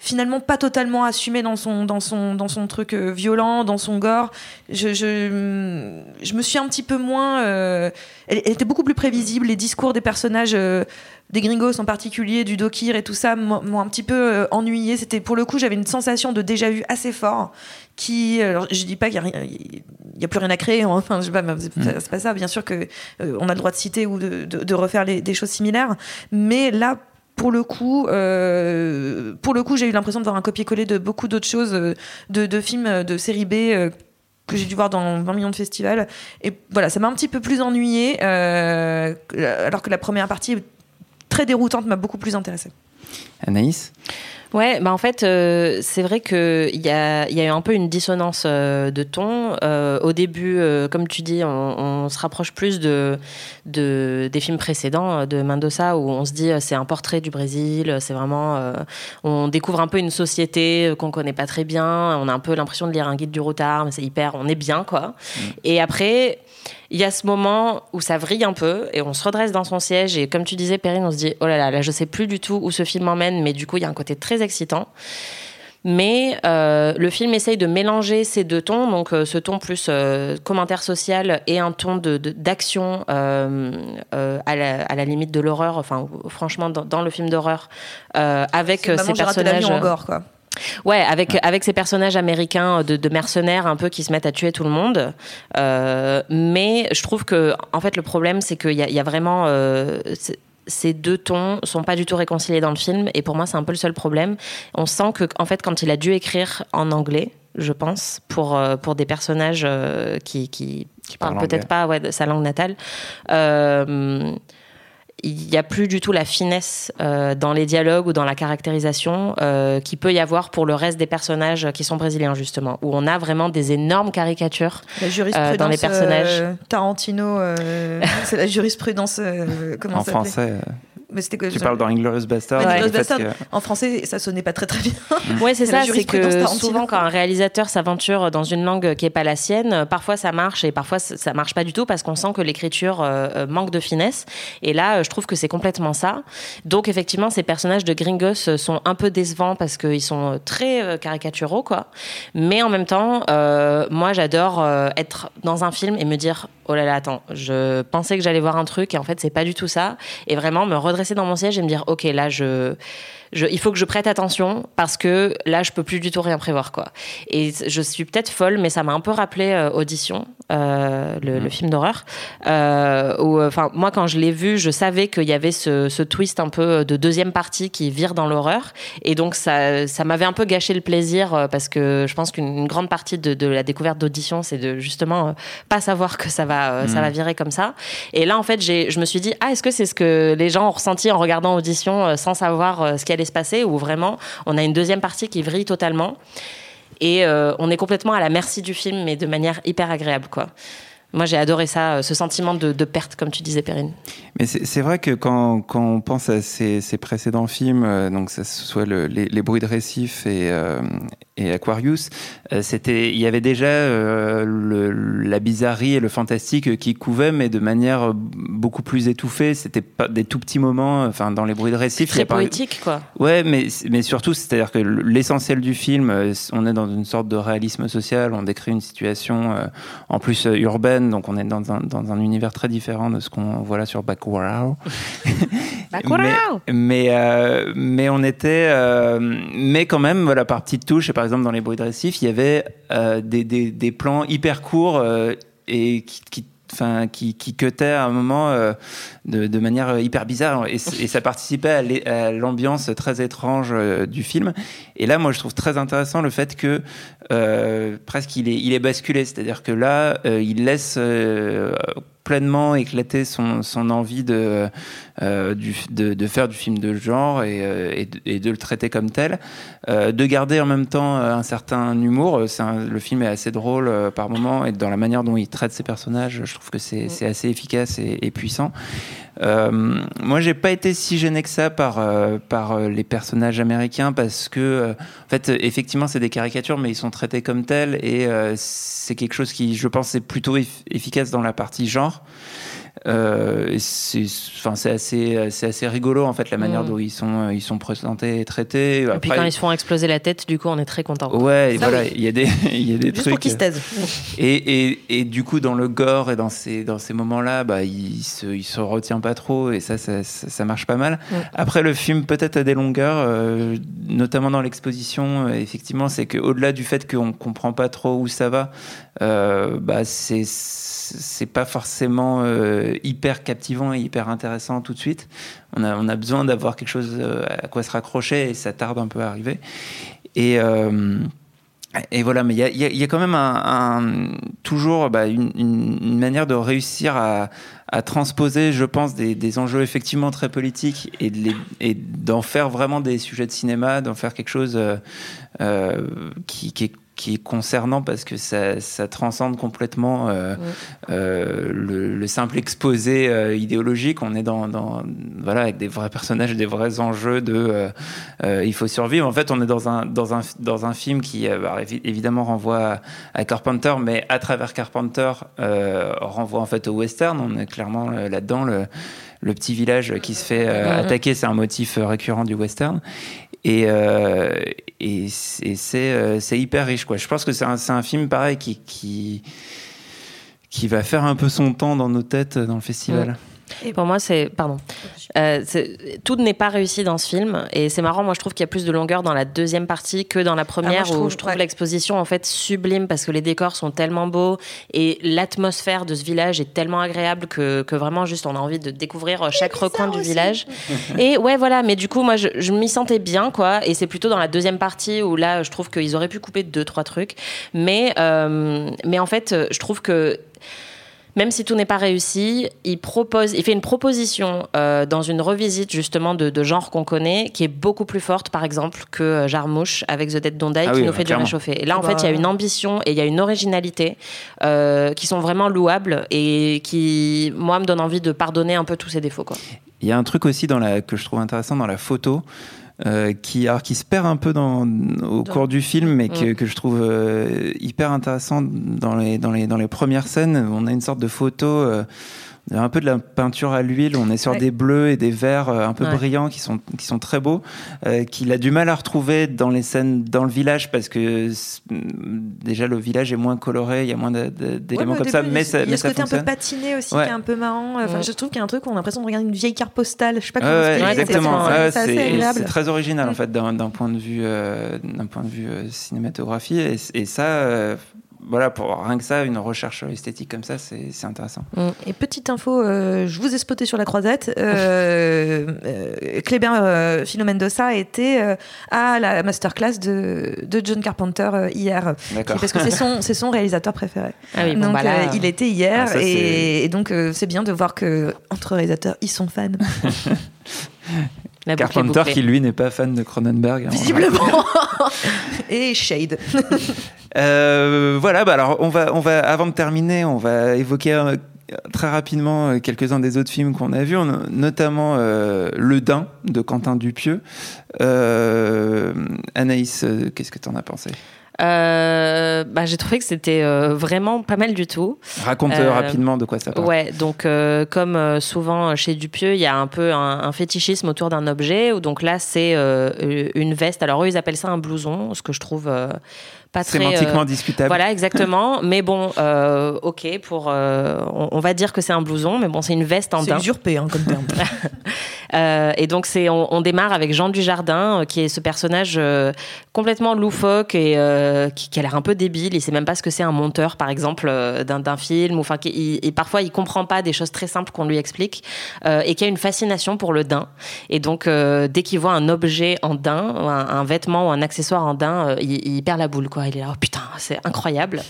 finalement pas totalement assumé dans son, dans son, dans son truc euh, violent, dans son gore. Je, je, je me suis un petit peu moins. euh, elle, elle était beaucoup plus prévisible. Les discours des personnages, euh, des gringos en particulier, du Dokir et tout ça, m'ont un petit peu euh, ennuyé. C'était pour le coup, j'avais une sensation de déjà vu assez fort. Qui, alors, je dis pas qu'il y a a plus rien à créer. hein. Enfin, je sais pas, c'est Mm. c'est pas ça. Bien sûr que euh, on a le droit de citer ou de, de- de refaire les- des choses similaires, mais là pour le coup, euh, pour le coup, j'ai eu l'impression de voir un copier-coller de beaucoup d'autres choses, euh, de, films euh, de série B que j'ai dû voir dans 20 millions de festivals. Et voilà, ça m'a un petit peu plus ennuyé, euh, alors que la première partie très déroutante m'a beaucoup plus intéressée. Anaïs? Ouais, bah en fait, euh, c'est vrai qu'il y a, y a eu un peu une dissonance euh, de ton. Euh, au début, comme tu dis, on, on se rapproche plus de, de, des films précédents de Mendoza où on se dit c'est un portrait du Brésil, c'est vraiment. on découvre un peu une société qu'on connaît pas très bien, on a un peu l'impression de lire un guide du routard, mais c'est hyper. On est bien, quoi. Et après. Il y a ce moment où ça vrille un peu et on se redresse dans son siège et comme tu disais Perrine, on se dit oh là là, là je sais plus du tout où ce film emmène mais du coup il y a un côté très excitant. Mais euh, le film essaye de mélanger ces deux tons, donc euh, ce ton plus euh, commentaire social et un ton de- de- d'action euh, euh, à, la, à la limite de l'horreur, enfin franchement dans, dans le film d'horreur, avec ces Maman, j'ai raté personnages. l'avion en gore, quoi. Ouais, avec, avec ces personnages américains de, de mercenaires un peu qui se mettent à tuer tout le monde. Euh, mais je trouve que, en fait, le problème, c'est qu'il y a, il y a vraiment. euh, ces deux tons sont pas du tout réconciliés dans le film et pour moi c'est un peu le seul problème. On sent que en fait quand il a dû écrire en anglais, je pense, pour euh, pour des personnages qui qui, parlent peut-être pas ouais, de sa langue natale, euh, il n'y a plus du tout la finesse euh, dans les dialogues ou dans la caractérisation euh, qu'il peut y avoir pour le reste des personnages qui sont brésiliens justement, où on a vraiment des énormes caricatures. La jurisprudence Euh, dans les personnages. euh, Tarantino, euh, c'est la jurisprudence. euh, comment En français, Mais c'était tu parles dans Inglorious Bastard. Ouais, Inglourious que- En français, ça sonnait pas très très bien. Ouais, c'est ça. C'est que souvent, quand un réalisateur s'aventure dans une langue qui est pas la sienne, parfois ça marche et parfois ça marche pas du tout parce qu'on sent que l'écriture euh, euh, manque de finesse. Et là, euh, je trouve que c'est complètement ça. Donc, effectivement, ces personnages de Gringos sont un peu décevants parce qu'ils sont très caricaturaux, quoi. Mais en même temps, euh, moi, j'adore être dans un film et me dire oh là là, attends, je pensais que j'allais voir un truc et en fait, c'est pas du tout ça. Et vraiment me redresser dans mon siège et me dire ok, là, je je, il faut que je prête attention parce que là, je peux plus du tout rien prévoir, quoi. Et je suis peut-être folle, mais ça m'a un peu rappelé euh, Audition, euh, le, le film d'horreur. Euh, enfin, moi, quand je l'ai vu, je savais qu'il y avait ce, ce twist un peu de deuxième partie qui vire dans l'horreur, et donc ça, ça m'avait un peu gâché le plaisir euh, parce que je pense qu'une une grande partie de, de la découverte d'Audition, c'est de justement pas savoir que ça va, ça Mm. va virer comme ça. Et là, en fait, je me suis dit, ah, est-ce que c'est ce que les gens ont ressenti en regardant Audition sans savoir ce qui allait se passer ou vraiment on a une deuxième partie qui vrille totalement et euh, on est complètement à la merci du film, mais de manière hyper agréable, quoi. Moi, j'ai adoré ça, euh, ce sentiment de, de perte, comme tu disais, Perrine. Mais c'est vrai que quand, quand on pense à ces, ces précédents films, euh, donc que ce soit le- les, les bruits de récif et, euh, et Aquarius, euh, c'était, il y avait déjà le- la bizarrerie et le fantastique qui couvaient, mais de manière beaucoup plus étouffée. C'était pas des tout petits moments. Enfin, dans les bruits de récif, Très poétique, quoi. Ouais, mais, mais surtout, c'est-à-dire que l'essentiel du film, on est dans une sorte de réalisme social, on décrit une situation en plus euh, donc on est dans un, dans un univers très différent de ce qu'on voit là sur Bacurau. Bacurau mais, mais, euh, mais on était. euh, mais quand même, voilà, par petites touches, et par exemple dans les bruits de récif, il y avait euh, des, des, des plans hyper courts et qui. qui Qui, qui à un moment euh, de, manière hyper bizarre et, ça participait à à l'ambiance très étrange euh, du film. Et là, moi, je trouve très intéressant le fait que euh, presque il est, il est basculé, c'est-à-dire que là, il laisse pleinement éclater son, son envie de, euh, du, de, de faire du film de genre et, euh, et, de, et de le traiter comme tel, euh, de garder en même temps un certain humour. Un- le film est assez drôle par moments et dans la manière dont il traite ses personnages, je trouve que c'est c'est assez efficace et, et puissant. Euh, moi, j'ai pas été si gêné que ça par euh, par euh, les personnages américains parce que, euh, en fait, effectivement, c'est des caricatures, mais ils sont traités comme tels et euh, c'est quelque chose qui, je pense, est plutôt eff- efficace dans la partie genre. Euh, c'est enfin, assez, assez rigolo en fait la manière Mm. dont ils sont, ils sont présentés et traités. Et puis quand ils se font exploser la tête, du coup, on est très content. Ouais, et voilà, oui. il y a des, il y a des Juste trucs. pour qu'ils se taisent. Et, et, et du coup, dans le gore et dans ces, dans ces moments-là, bah, il se, il se retient pas trop et ça, ça, ça, ça marche pas mal. Après, le film peut-être a des longueurs, euh, notamment dans l'exposition. euh, effectivement, c'est qu'au-delà du fait qu'on comprend pas trop où ça va, bah, c'est c'est pas forcément hyper captivant et hyper intéressant tout de suite. On a, on a besoin d'avoir quelque chose euh, à quoi se raccrocher et ça tarde un peu à arriver. Et, euh, et voilà, mais il y a, y a- quand même un, toujours bah, une, manière de réussir à, à transposer, je pense, des, des enjeux effectivement très politiques et d'en faire vraiment des sujets de cinéma, d'en faire quelque chose euh, euh, qui, qui est qui est concernant parce que ça, ça transcende complètement euh, euh, le, le simple exposé euh, idéologique. On est dans, dans voilà avec des vrais personnages, des vrais enjeux de il faut survivre. En fait, on est dans un dans un dans un film qui bah, évi- évidemment renvoie à, à Carpenter, mais à travers Carpenter renvoie en fait au western. On est clairement là-dedans le le petit village qui se fait euh, Mhm. attaquer, c'est un motif euh, récurrent du western. Et, euh, et c'est c'est, hyper riche. Quoi. Je pense que c'est un, un film pareil qui, qui, qui va faire un peu son temps dans nos têtes dans le festival. Pour moi, c'est. Pardon. Euh, tout n'est pas réussi dans ce film. Et c'est marrant, moi, je trouve qu'il y a plus de longueur dans la deuxième partie que dans la première, Ah, je où trouve, je trouve ouais. l'exposition, en fait, sublime parce que les décors sont tellement beaux et l'atmosphère de ce village est tellement agréable que, que vraiment, juste, on a envie de découvrir euh, chaque recoin du village. et ouais, voilà. Mais du coup, moi, je, je m'y sentais bien, quoi. Et c'est plutôt dans la deuxième partie où là, je trouve qu'ils auraient pu couper deux, trois trucs. Mais, euh, mais en fait, je trouve que même si tout n'est pas réussi, il propose, il fait une proposition euh, dans une revisite justement de, de genre qu'on connaît, qui est beaucoup plus forte, par exemple, que euh, Jarmouche avec The Dead Don't Die, Ah qui oui, nous bah, fait du réchauffé. Et là, en Ah fait, il y a bah. une ambition et il y a une originalité euh, qui sont vraiment louables et qui, moi, me donnent envie de pardonner un peu tous ces défauts. Quoi. Il y a un truc aussi dans la, que je trouve intéressant dans la photo. Euh, qui, alors, qui se perd un peu dans, au cours du film, mais que, que je trouve euh, hyper intéressant dans les, dans, les, dans les premières scènes. On a une sorte de photo, euh, un peu de la peinture à l'huile, on est sur Ouais. des bleus et des verts euh, un peu Ouais. brillants qui sont, qui sont très beaux, euh, qu'il a du mal à retrouver dans les scènes dans le village parce que c'est- déjà le village est moins coloré, il y a moins Ouais, d'éléments au comme début, ça, il y a- mais ça, il y a ce côté un peu patiné aussi Ouais. qui est un peu marrant. Enfin, Ouais. je trouve qu'il y a un truc où on a l'impression de regarder une vieille carte postale. Je sais pas Ouais, comment ouais, exactement. c'est- Ouais, très original en Mm. fait d'un point de vue euh, d'un point de vue euh, cinématographie et, et ça euh, voilà pour rien que ça une recherche esthétique comme ça c'est c'est intéressant. Et petite info, euh, je vous ai spoté sur la croisette. Euh, euh, Kléber euh, Philo Mendoza était euh, à la masterclass de, de John Carpenter euh, hier. D'accord. Parce que c'est son, c'est son réalisateur préféré. Ah oui, bon, donc bah là, euh, il était hier Ah, ça, et, et donc euh, c'est bien de voir que entre réalisateurs ils sont fans. la Carpenter qui lui n'est pas fan de Cronenberg. hein. Visiblement. et Shade. Euh, voilà, bah alors on va, on va, avant de terminer, on va évoquer euh, très rapidement euh, quelques-uns des autres films qu'on a vus, notamment euh, Le Dain de Quentin Dupieux. Euh, Anaïs, qu'est-ce que tu en as pensé? Euh, bah, j'ai trouvé que c'était euh, vraiment pas mal du tout. Raconte Euh, rapidement de quoi ça parle. Ouais, donc comme souvent chez Dupieux, il y a un peu un, un fétichisme autour d'un objet. Où donc là, c'est une veste. Alors eux, ils appellent ça un blouson, ce que je trouve pas très. Sémantiquement euh, discutable. Voilà, exactement. mais bon, euh, ok, pour, euh, on, on va dire que c'est un blouson, mais bon, c'est une veste en C'est daim. usurpé hein, comme terme. Euh, et donc c'est on, on démarre avec Jean Dujardin euh, qui est ce personnage euh, complètement loufoque et euh, qui, qui a l'air un peu débile. Il sait même pas ce que c'est un monteur par exemple euh, d'un d'un film enfin qui- et parfois il comprend pas des choses très simples qu'on lui explique euh, et qui a une fascination pour le daim. Et donc euh, dès qu'il voit un objet en daim, un, un vêtement ou un accessoire en daim, euh, il, il perd la boule quoi. Il est là oh putain c'est incroyable.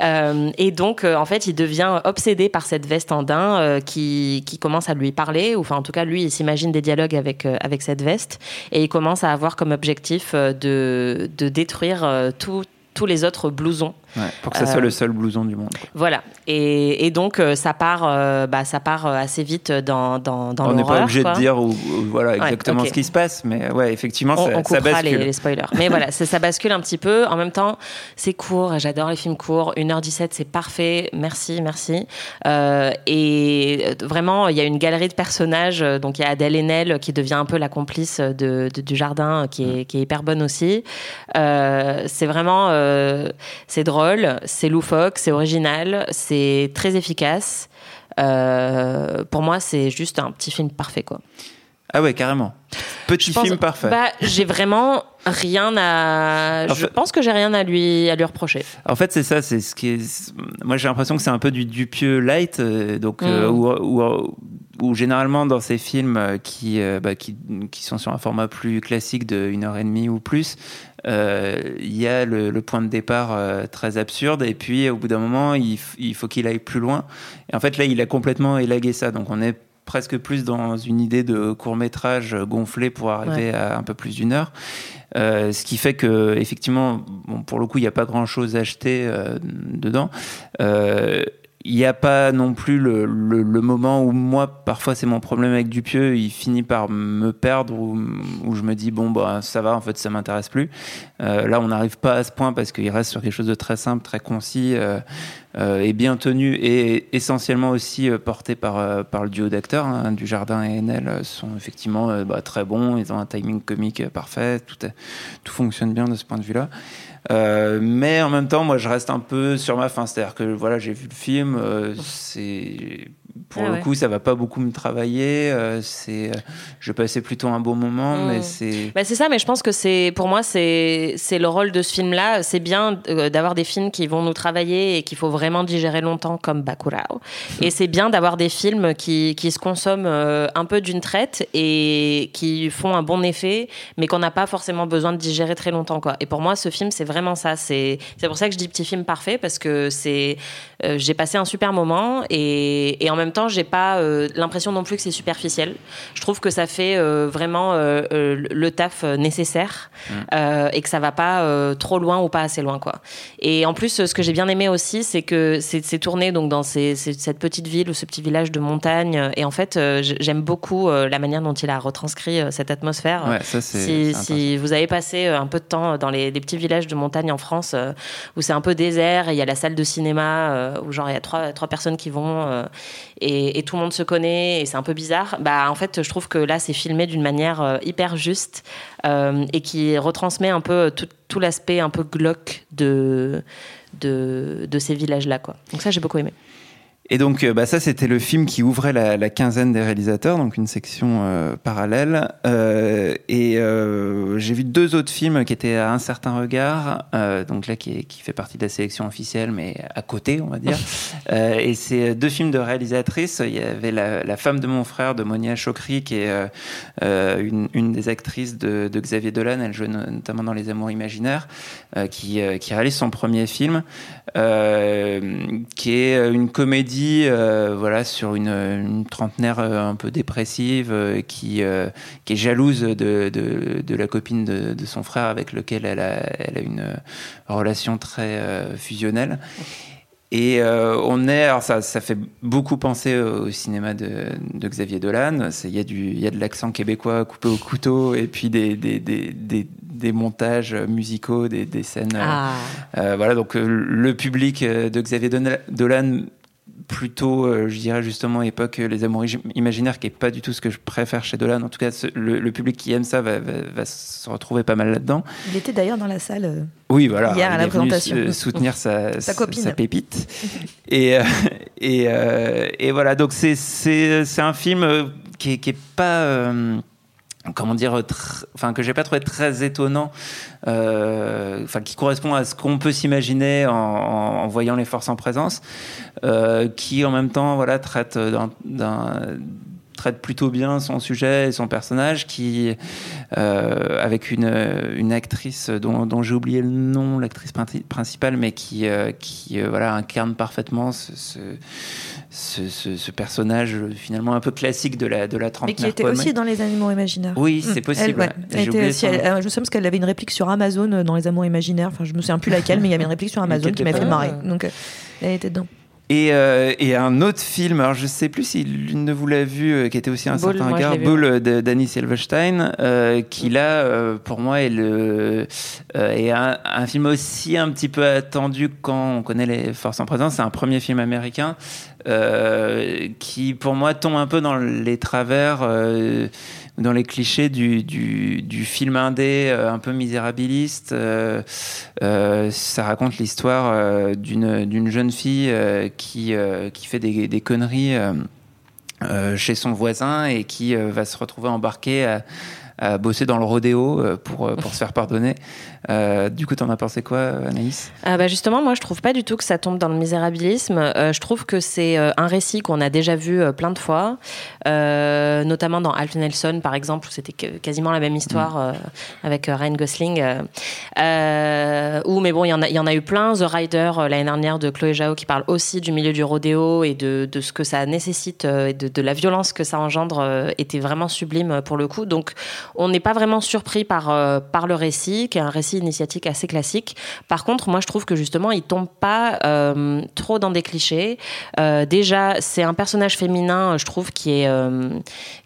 Euh, et donc euh, en fait il devient obsédé par cette veste en daim euh, qui, commence à lui parler. Ou enfin en tout cas lui il s'imagine des dialogues avec avec cette veste. Et il commence à avoir comme objectif de de détruire tous les autres blousons Ouais, pour que ça soit Euh, le seul blouson du monde. quoi. Voilà. Et, et donc euh, ça part, euh, bah, ça part assez vite dans dans, dans On n'est pas obligé quoi. de dire où- où- voilà, exactement ce qui se passe, mais ouais, effectivement, on, ça, on ça les, bascule. les spoilers. Mais voilà, ça, ça bascule un petit peu. En même temps, c'est court. J'adore les films courts. 1h17, c'est parfait. Merci, merci. Euh, et vraiment, il y a une galerie de personnages. Donc, il y a Adèle Haenel qui devient un peu la complice de, de- du jardin, qui est, qui est hyper bonne aussi. Euh, c'est vraiment, euh, c'est drôle, c'est loufoque, c'est original, c'est très efficace. Euh, pour moi, c'est juste un petit film parfait, quoi. Ah ouais, carrément. Petit pense- film parfait. Bah, j'ai vraiment rien à. En je fait- pense que j'ai rien à lui à lui reprocher. En fait, c'est ça, c'est ce qui est. Moi, j'ai l'impression que c'est un peu du Dupieux light, euh, donc euh, Mm. où, où- où généralement dans ces films euh, qui, euh, bah, qui, qui sont sur un format plus classique de 1 heure et demie ou plus, euh, il y a le, le point de départ euh, très absurde, et puis au bout d'un moment, il, il faut qu'il aille plus loin. Et en fait, là, il a complètement élagué ça, donc on est presque plus dans une idée de court métrage gonflé pour arriver Ouais. à un peu plus d'une heure. Euh, ce qui fait que effectivement, bon, pour le coup, il n'y a pas grand-chose à acheter euh, dedans. Euh, il n'y a pas non plus le, le- moment où moi, parfois, c'est mon problème avec Dupieux, il finit par me perdre, où je me dis, bon, bah, ça va, en fait, ça m'intéresse plus. Euh, là, on n'arrive pas à ce point parce qu'il reste sur quelque chose de très simple, très concis euh, euh, et bien tenu, et essentiellement aussi euh, porté par, par le duo d'acteurs, hein, du Jardin et Enel, sont effectivement bah, très bons, ils ont un timing comique parfait, tout, tout fonctionne bien de ce point de vue-là. Euh, mais en même temps, moi, je reste un peu sur ma faim. C'est-à-dire que voilà, j'ai vu le film. euh, c'est pour Ah le ouais. coup, ça va pas beaucoup me travailler. euh, c'est, je passais plutôt un bon moment, mais c'est. Bah, c'est ça, mais je pense que c'est pour moi c'est c'est le rôle de ce film-là. C'est bien d'avoir des films qui vont nous travailler et qu'il faut vraiment digérer longtemps, comme Bacurau. Et c'est bien d'avoir des films qui qui se consomment un peu d'une traite et qui font un bon effet, mais qu'on n'a pas forcément besoin de digérer très longtemps, quoi. Et pour moi, ce film, c'est vraiment ça. C'est c'est pour ça que je dis petit film parfait parce que c'est euh, j'ai passé un super moment et, et en même temps, j'ai pas euh, l'impression non plus que c'est superficiel. Je trouve que ça fait euh, vraiment le taf nécessaire euh, et que ça va pas trop loin ou pas assez loin, quoi. Et en plus, ce que j'ai bien aimé aussi, c'est que c'est tourné donc dans ces- ces- cette petite ville ou ce petit village de montagne. Et en fait, j'aime beaucoup la manière dont il a retranscrit cette atmosphère. Ouais, ça c'est. Si, vous avez passé un peu de temps dans les, les petits villages de montagne en France euh, où c'est un peu désert et il y a la salle de cinéma euh, où genre il y a trois, trois personnes qui vont euh, et, tout le monde se connaît et c'est un peu bizarre, bah en fait je trouve que là c'est filmé d'une manière hyper juste et qui retransmet un peu tout, tout l'aspect un peu glauque de, de, de ces villages-là. quoi. Donc ça j'ai beaucoup aimé. Et donc, euh, bah, ça, c'était le film qui ouvrait la, la quinzaine des réalisateurs, donc une section euh, parallèle. Euh, et euh, j'ai vu deux autres films qui étaient à un certain regard, donc là, qui, est- qui fait partie de la sélection officielle, mais à côté, on va dire. Et c'est deux films de réalisatrices. Il y avait La, La femme de mon frère de Monia Chokri, qui est une, une des actrices de, de Xavier Dolan. Elle joue no- notamment dans Les Amours imaginaires, qui, qui réalise son premier film, qui est une comédie euh, voilà, sur une, une trentenaire euh, un peu dépressive euh, qui, euh, qui est jalouse de, de, de la copine de, de son frère avec lequel elle a, elle a une relation très fusionnelle. Et on est, alors ça, ça fait beaucoup penser au cinéma de, Xavier Dolan. Il y a du, il y a de l'accent québécois coupé au couteau, et puis des, des, des, des, des montages musicaux, des, des scènes. Ah. euh, voilà, donc euh, le public de Xavier Dolan, plutôt, euh, je dirais justement, époque euh, Les Amours Imaginaires, qui est pas du tout ce que je préfère chez Dolan. En tout cas, ce- le, le public qui aime ça va, va, va se retrouver pas mal là-dedans. Il était d'ailleurs dans la salle. euh, Oui, voilà. Hier à la est venu présentation. s- soutenir sa, Sa copine. sa pépite. et, euh, et, euh, et voilà, donc c'est- un film euh, qui est, qui est pas. Euh, comment dire, tr- enfin que j'ai pas trouvé très étonnant, euh, enfin qui correspond à ce qu'on peut s'imaginer en, voyant les forces en présence, euh, qui en même temps voilà traite d'un- d'un traite plutôt bien son sujet et son personnage, qui euh, avec une, une actrice dont, dont j'ai oublié le nom, l'actrice princi- principale, mais qui, euh, qui euh, voilà, incarne parfaitement ce, ce, ce, personnage finalement un peu classique de la, de la Mais trentenaire. qui était aussi mais- dans Les Animaux Imaginaires. Oui, c'est Mm. possible. Elle, ouais. était oublié aussi- elle- je me souviens parce qu'elle avait une réplique sur Amazon dans Les Amours Imaginaires. Enfin, je me souviens plus laquelle, mais il y avait une réplique sur Amazon qui m'a fait marrer. Donc, elle était dedans. Et, euh, et un autre film, alors je sais plus si l'une de vous l'a vu, euh, qui était aussi un certain regard, Bull euh, de Danny Silverstein, euh, qui là, euh, pour moi, est, le, est un, un film aussi un petit peu attendu quand on connaît les forces en présence. C'est un premier film américain qui, pour moi, tombe un peu dans les travers. Dans les clichés du, du, film indé euh, un peu misérabiliste. Euh, euh, ça raconte l'histoire d'une jeune fille qui, qui fait des, des conneries chez son voisin et qui va se retrouver embarquée à, à bosser dans le rodéo euh, pour, euh, pour se faire pardonner. Euh, du coup, t'en as pensé quoi, Anaïs? Ah bah justement, moi je trouve pas du tout que ça tombe dans le misérabilisme. Je trouve que c'est un récit qu'on a déjà vu plein de fois, notamment dans Alf Nelson par exemple, où c'était quasiment la même histoire euh, avec Ryan Gosling. Où, mais bon, il y, en a- y en a eu plein. The Rider l'année dernière de Chloé Zhao qui parle aussi du milieu du rodéo et de, de ce que ça nécessite et de, de la violence que ça engendre était vraiment sublime pour le coup. Donc on n'est pas vraiment surpris par, euh, par le récit, qui est un récit initiatique assez classique. Par contre, moi, je trouve que justement, il tombe pas euh, trop dans des clichés. Euh, déjà, c'est un personnage féminin, je trouve, qui est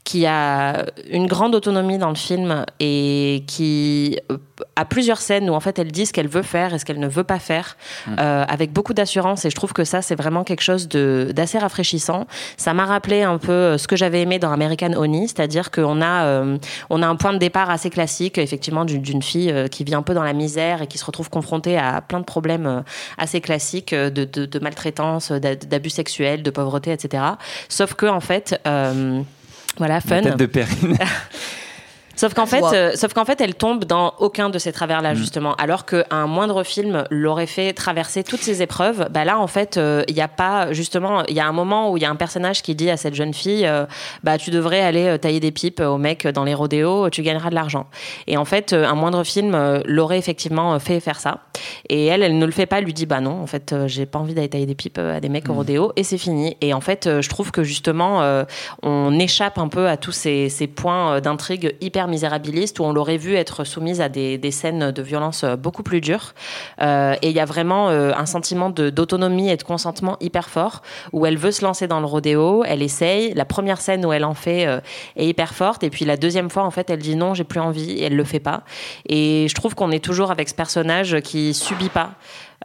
qui a une grande autonomie dans le film et qui a plusieurs scènes où en fait elle dit ce qu'elle veut faire et ce qu'elle ne veut pas faire euh, avec beaucoup d'assurance et je trouve que ça c'est vraiment quelque chose de d'assez rafraîchissant ça m'a rappelé un peu ce que j'avais aimé dans American Honey c'est-à-dire qu'on a euh, on a un point de départ assez classique effectivement d'une fille euh, qui vit un peu dans la misère et qui se retrouve confrontée à plein de problèmes euh, assez classiques euh, de, de, de maltraitance d'a- d'abus sexuels de pauvreté etc sauf que en fait euh, voilà, fun. La tête de Perrine. Sauf qu'en fait, euh, sauf qu'en fait, elle tombe dans aucun de ces travers-là Mm. justement. Alors qu'un moindre film l'aurait fait traverser toutes ces épreuves, bah là en fait, euh, il n'y a pas justement, il y a un moment où il y a un personnage qui dit à cette jeune fille, euh, bah tu devrais aller euh, tailler des pipes au mec dans les rodéos, tu gagneras de l'argent. Et en fait, euh, un moindre film euh, l'aurait effectivement euh, fait faire ça. Et elle, elle ne le fait pas, elle lui dit bah non, en fait, euh, j'ai pas envie d'aller tailler des pipes à des mecs au rodéo et c'est fini. Et en fait, euh, je trouve que justement, euh, on échappe un peu à tous ces, ces points d'intrigue hyper misérabilistes où on l'aurait vu être soumise à des, des scènes de violence beaucoup plus dures. Euh, et il y a vraiment euh, un sentiment d'autonomie et de consentement hyper fort où elle veut se lancer dans le rodéo, elle essaye. La première scène où elle en fait est hyper forte et puis la deuxième fois, en fait, elle dit non, j'ai plus envie et elle le fait pas. Et je trouve qu'on est toujours avec ce personnage qui subit pas.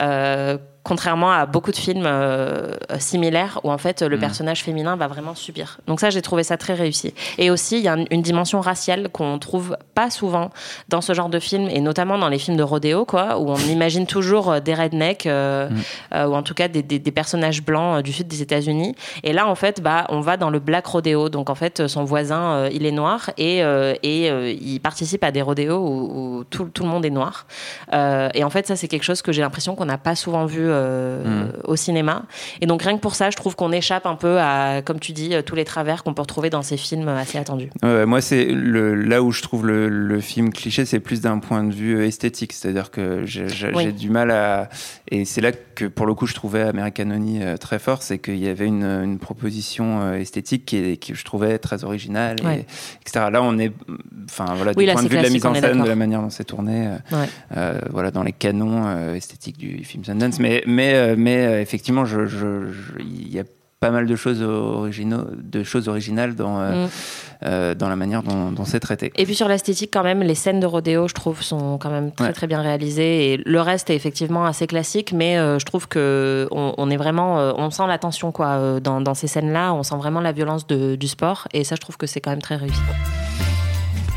Euh, contrairement à beaucoup de films euh, similaires où en fait le Mm. personnage féminin va vraiment subir. Donc ça j'ai trouvé ça très réussi. Et aussi il y a une, dimension raciale qu'on trouve pas souvent dans ce genre de film et notamment dans les films de rodéo quoi où on imagine toujours euh, des rednecks euh, Mm. euh, ou en tout cas des, des- des personnages blancs du sud des États-Unis et là en fait bah on va dans le black rodéo donc en fait son voisin il est noir et, et il participe à des rodéos où, où tout, tout le monde est noir et en fait ça c'est quelque chose que j'ai l'impression qu'on n'a pas souvent vu euh, Mm. au cinéma et donc rien que pour ça je trouve qu'on échappe un peu à comme tu dis euh, tous les travers qu'on peut retrouver dans ces films assez attendus moi, c'est là où je trouve le, le film cliché, c'est plus d'un point de vue euh, esthétique. C'est-à-dire que j'ai Oui. du mal à. Et c'est là que, pour le coup, je trouvais American Honey très fort. C'est qu'il y avait une, une proposition esthétique qui, est- qui je trouvais très originale, et, Ouais. etc. Là, on est. Enfin, voilà, Oui, du là, point de vue de la mise en scène, de la manière dont c'est tourné, Ouais. euh, voilà, dans les canons esthétiques du film Sundance. Mais, mais, euh, mais euh, effectivement, je- je- je- il y a pas mal de choses originaux, de choses originales dans, euh, Mm. euh, dans la manière dont, dont c'est traité. Et puis sur l'esthétique, quand même, les scènes de rodéo, je trouve, sont quand même très Ouais. très bien réalisées. Et le reste est effectivement assez classique, mais euh, je trouve que on, on est vraiment, euh, on sent la tension quoi dans, dans ces scènes-là. On sent vraiment la violence de- du sport, et ça, je trouve que c'est quand même très réussi.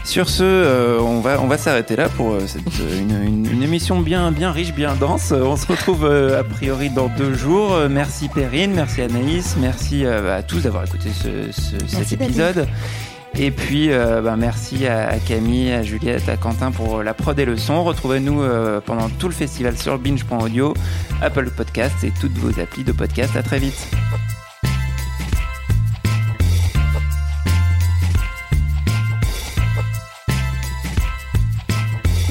Sur ce, euh, on va, on va s'arrêter là pour euh, cette, euh, une, une- une émission bien, bien riche, bien dense. On se retrouve euh, a priori dans deux jours. Merci Perrine, merci Anaïs, merci à tous d'avoir écouté ce, ce- cet David. épisode. Et puis, euh, bah, merci à, à Camille, à Juliette, à Quentin pour la prod et le son. Retrouvez-nous euh, pendant tout le festival sur binge.audio, Apple Podcasts et toutes vos applis de podcast. À très vite.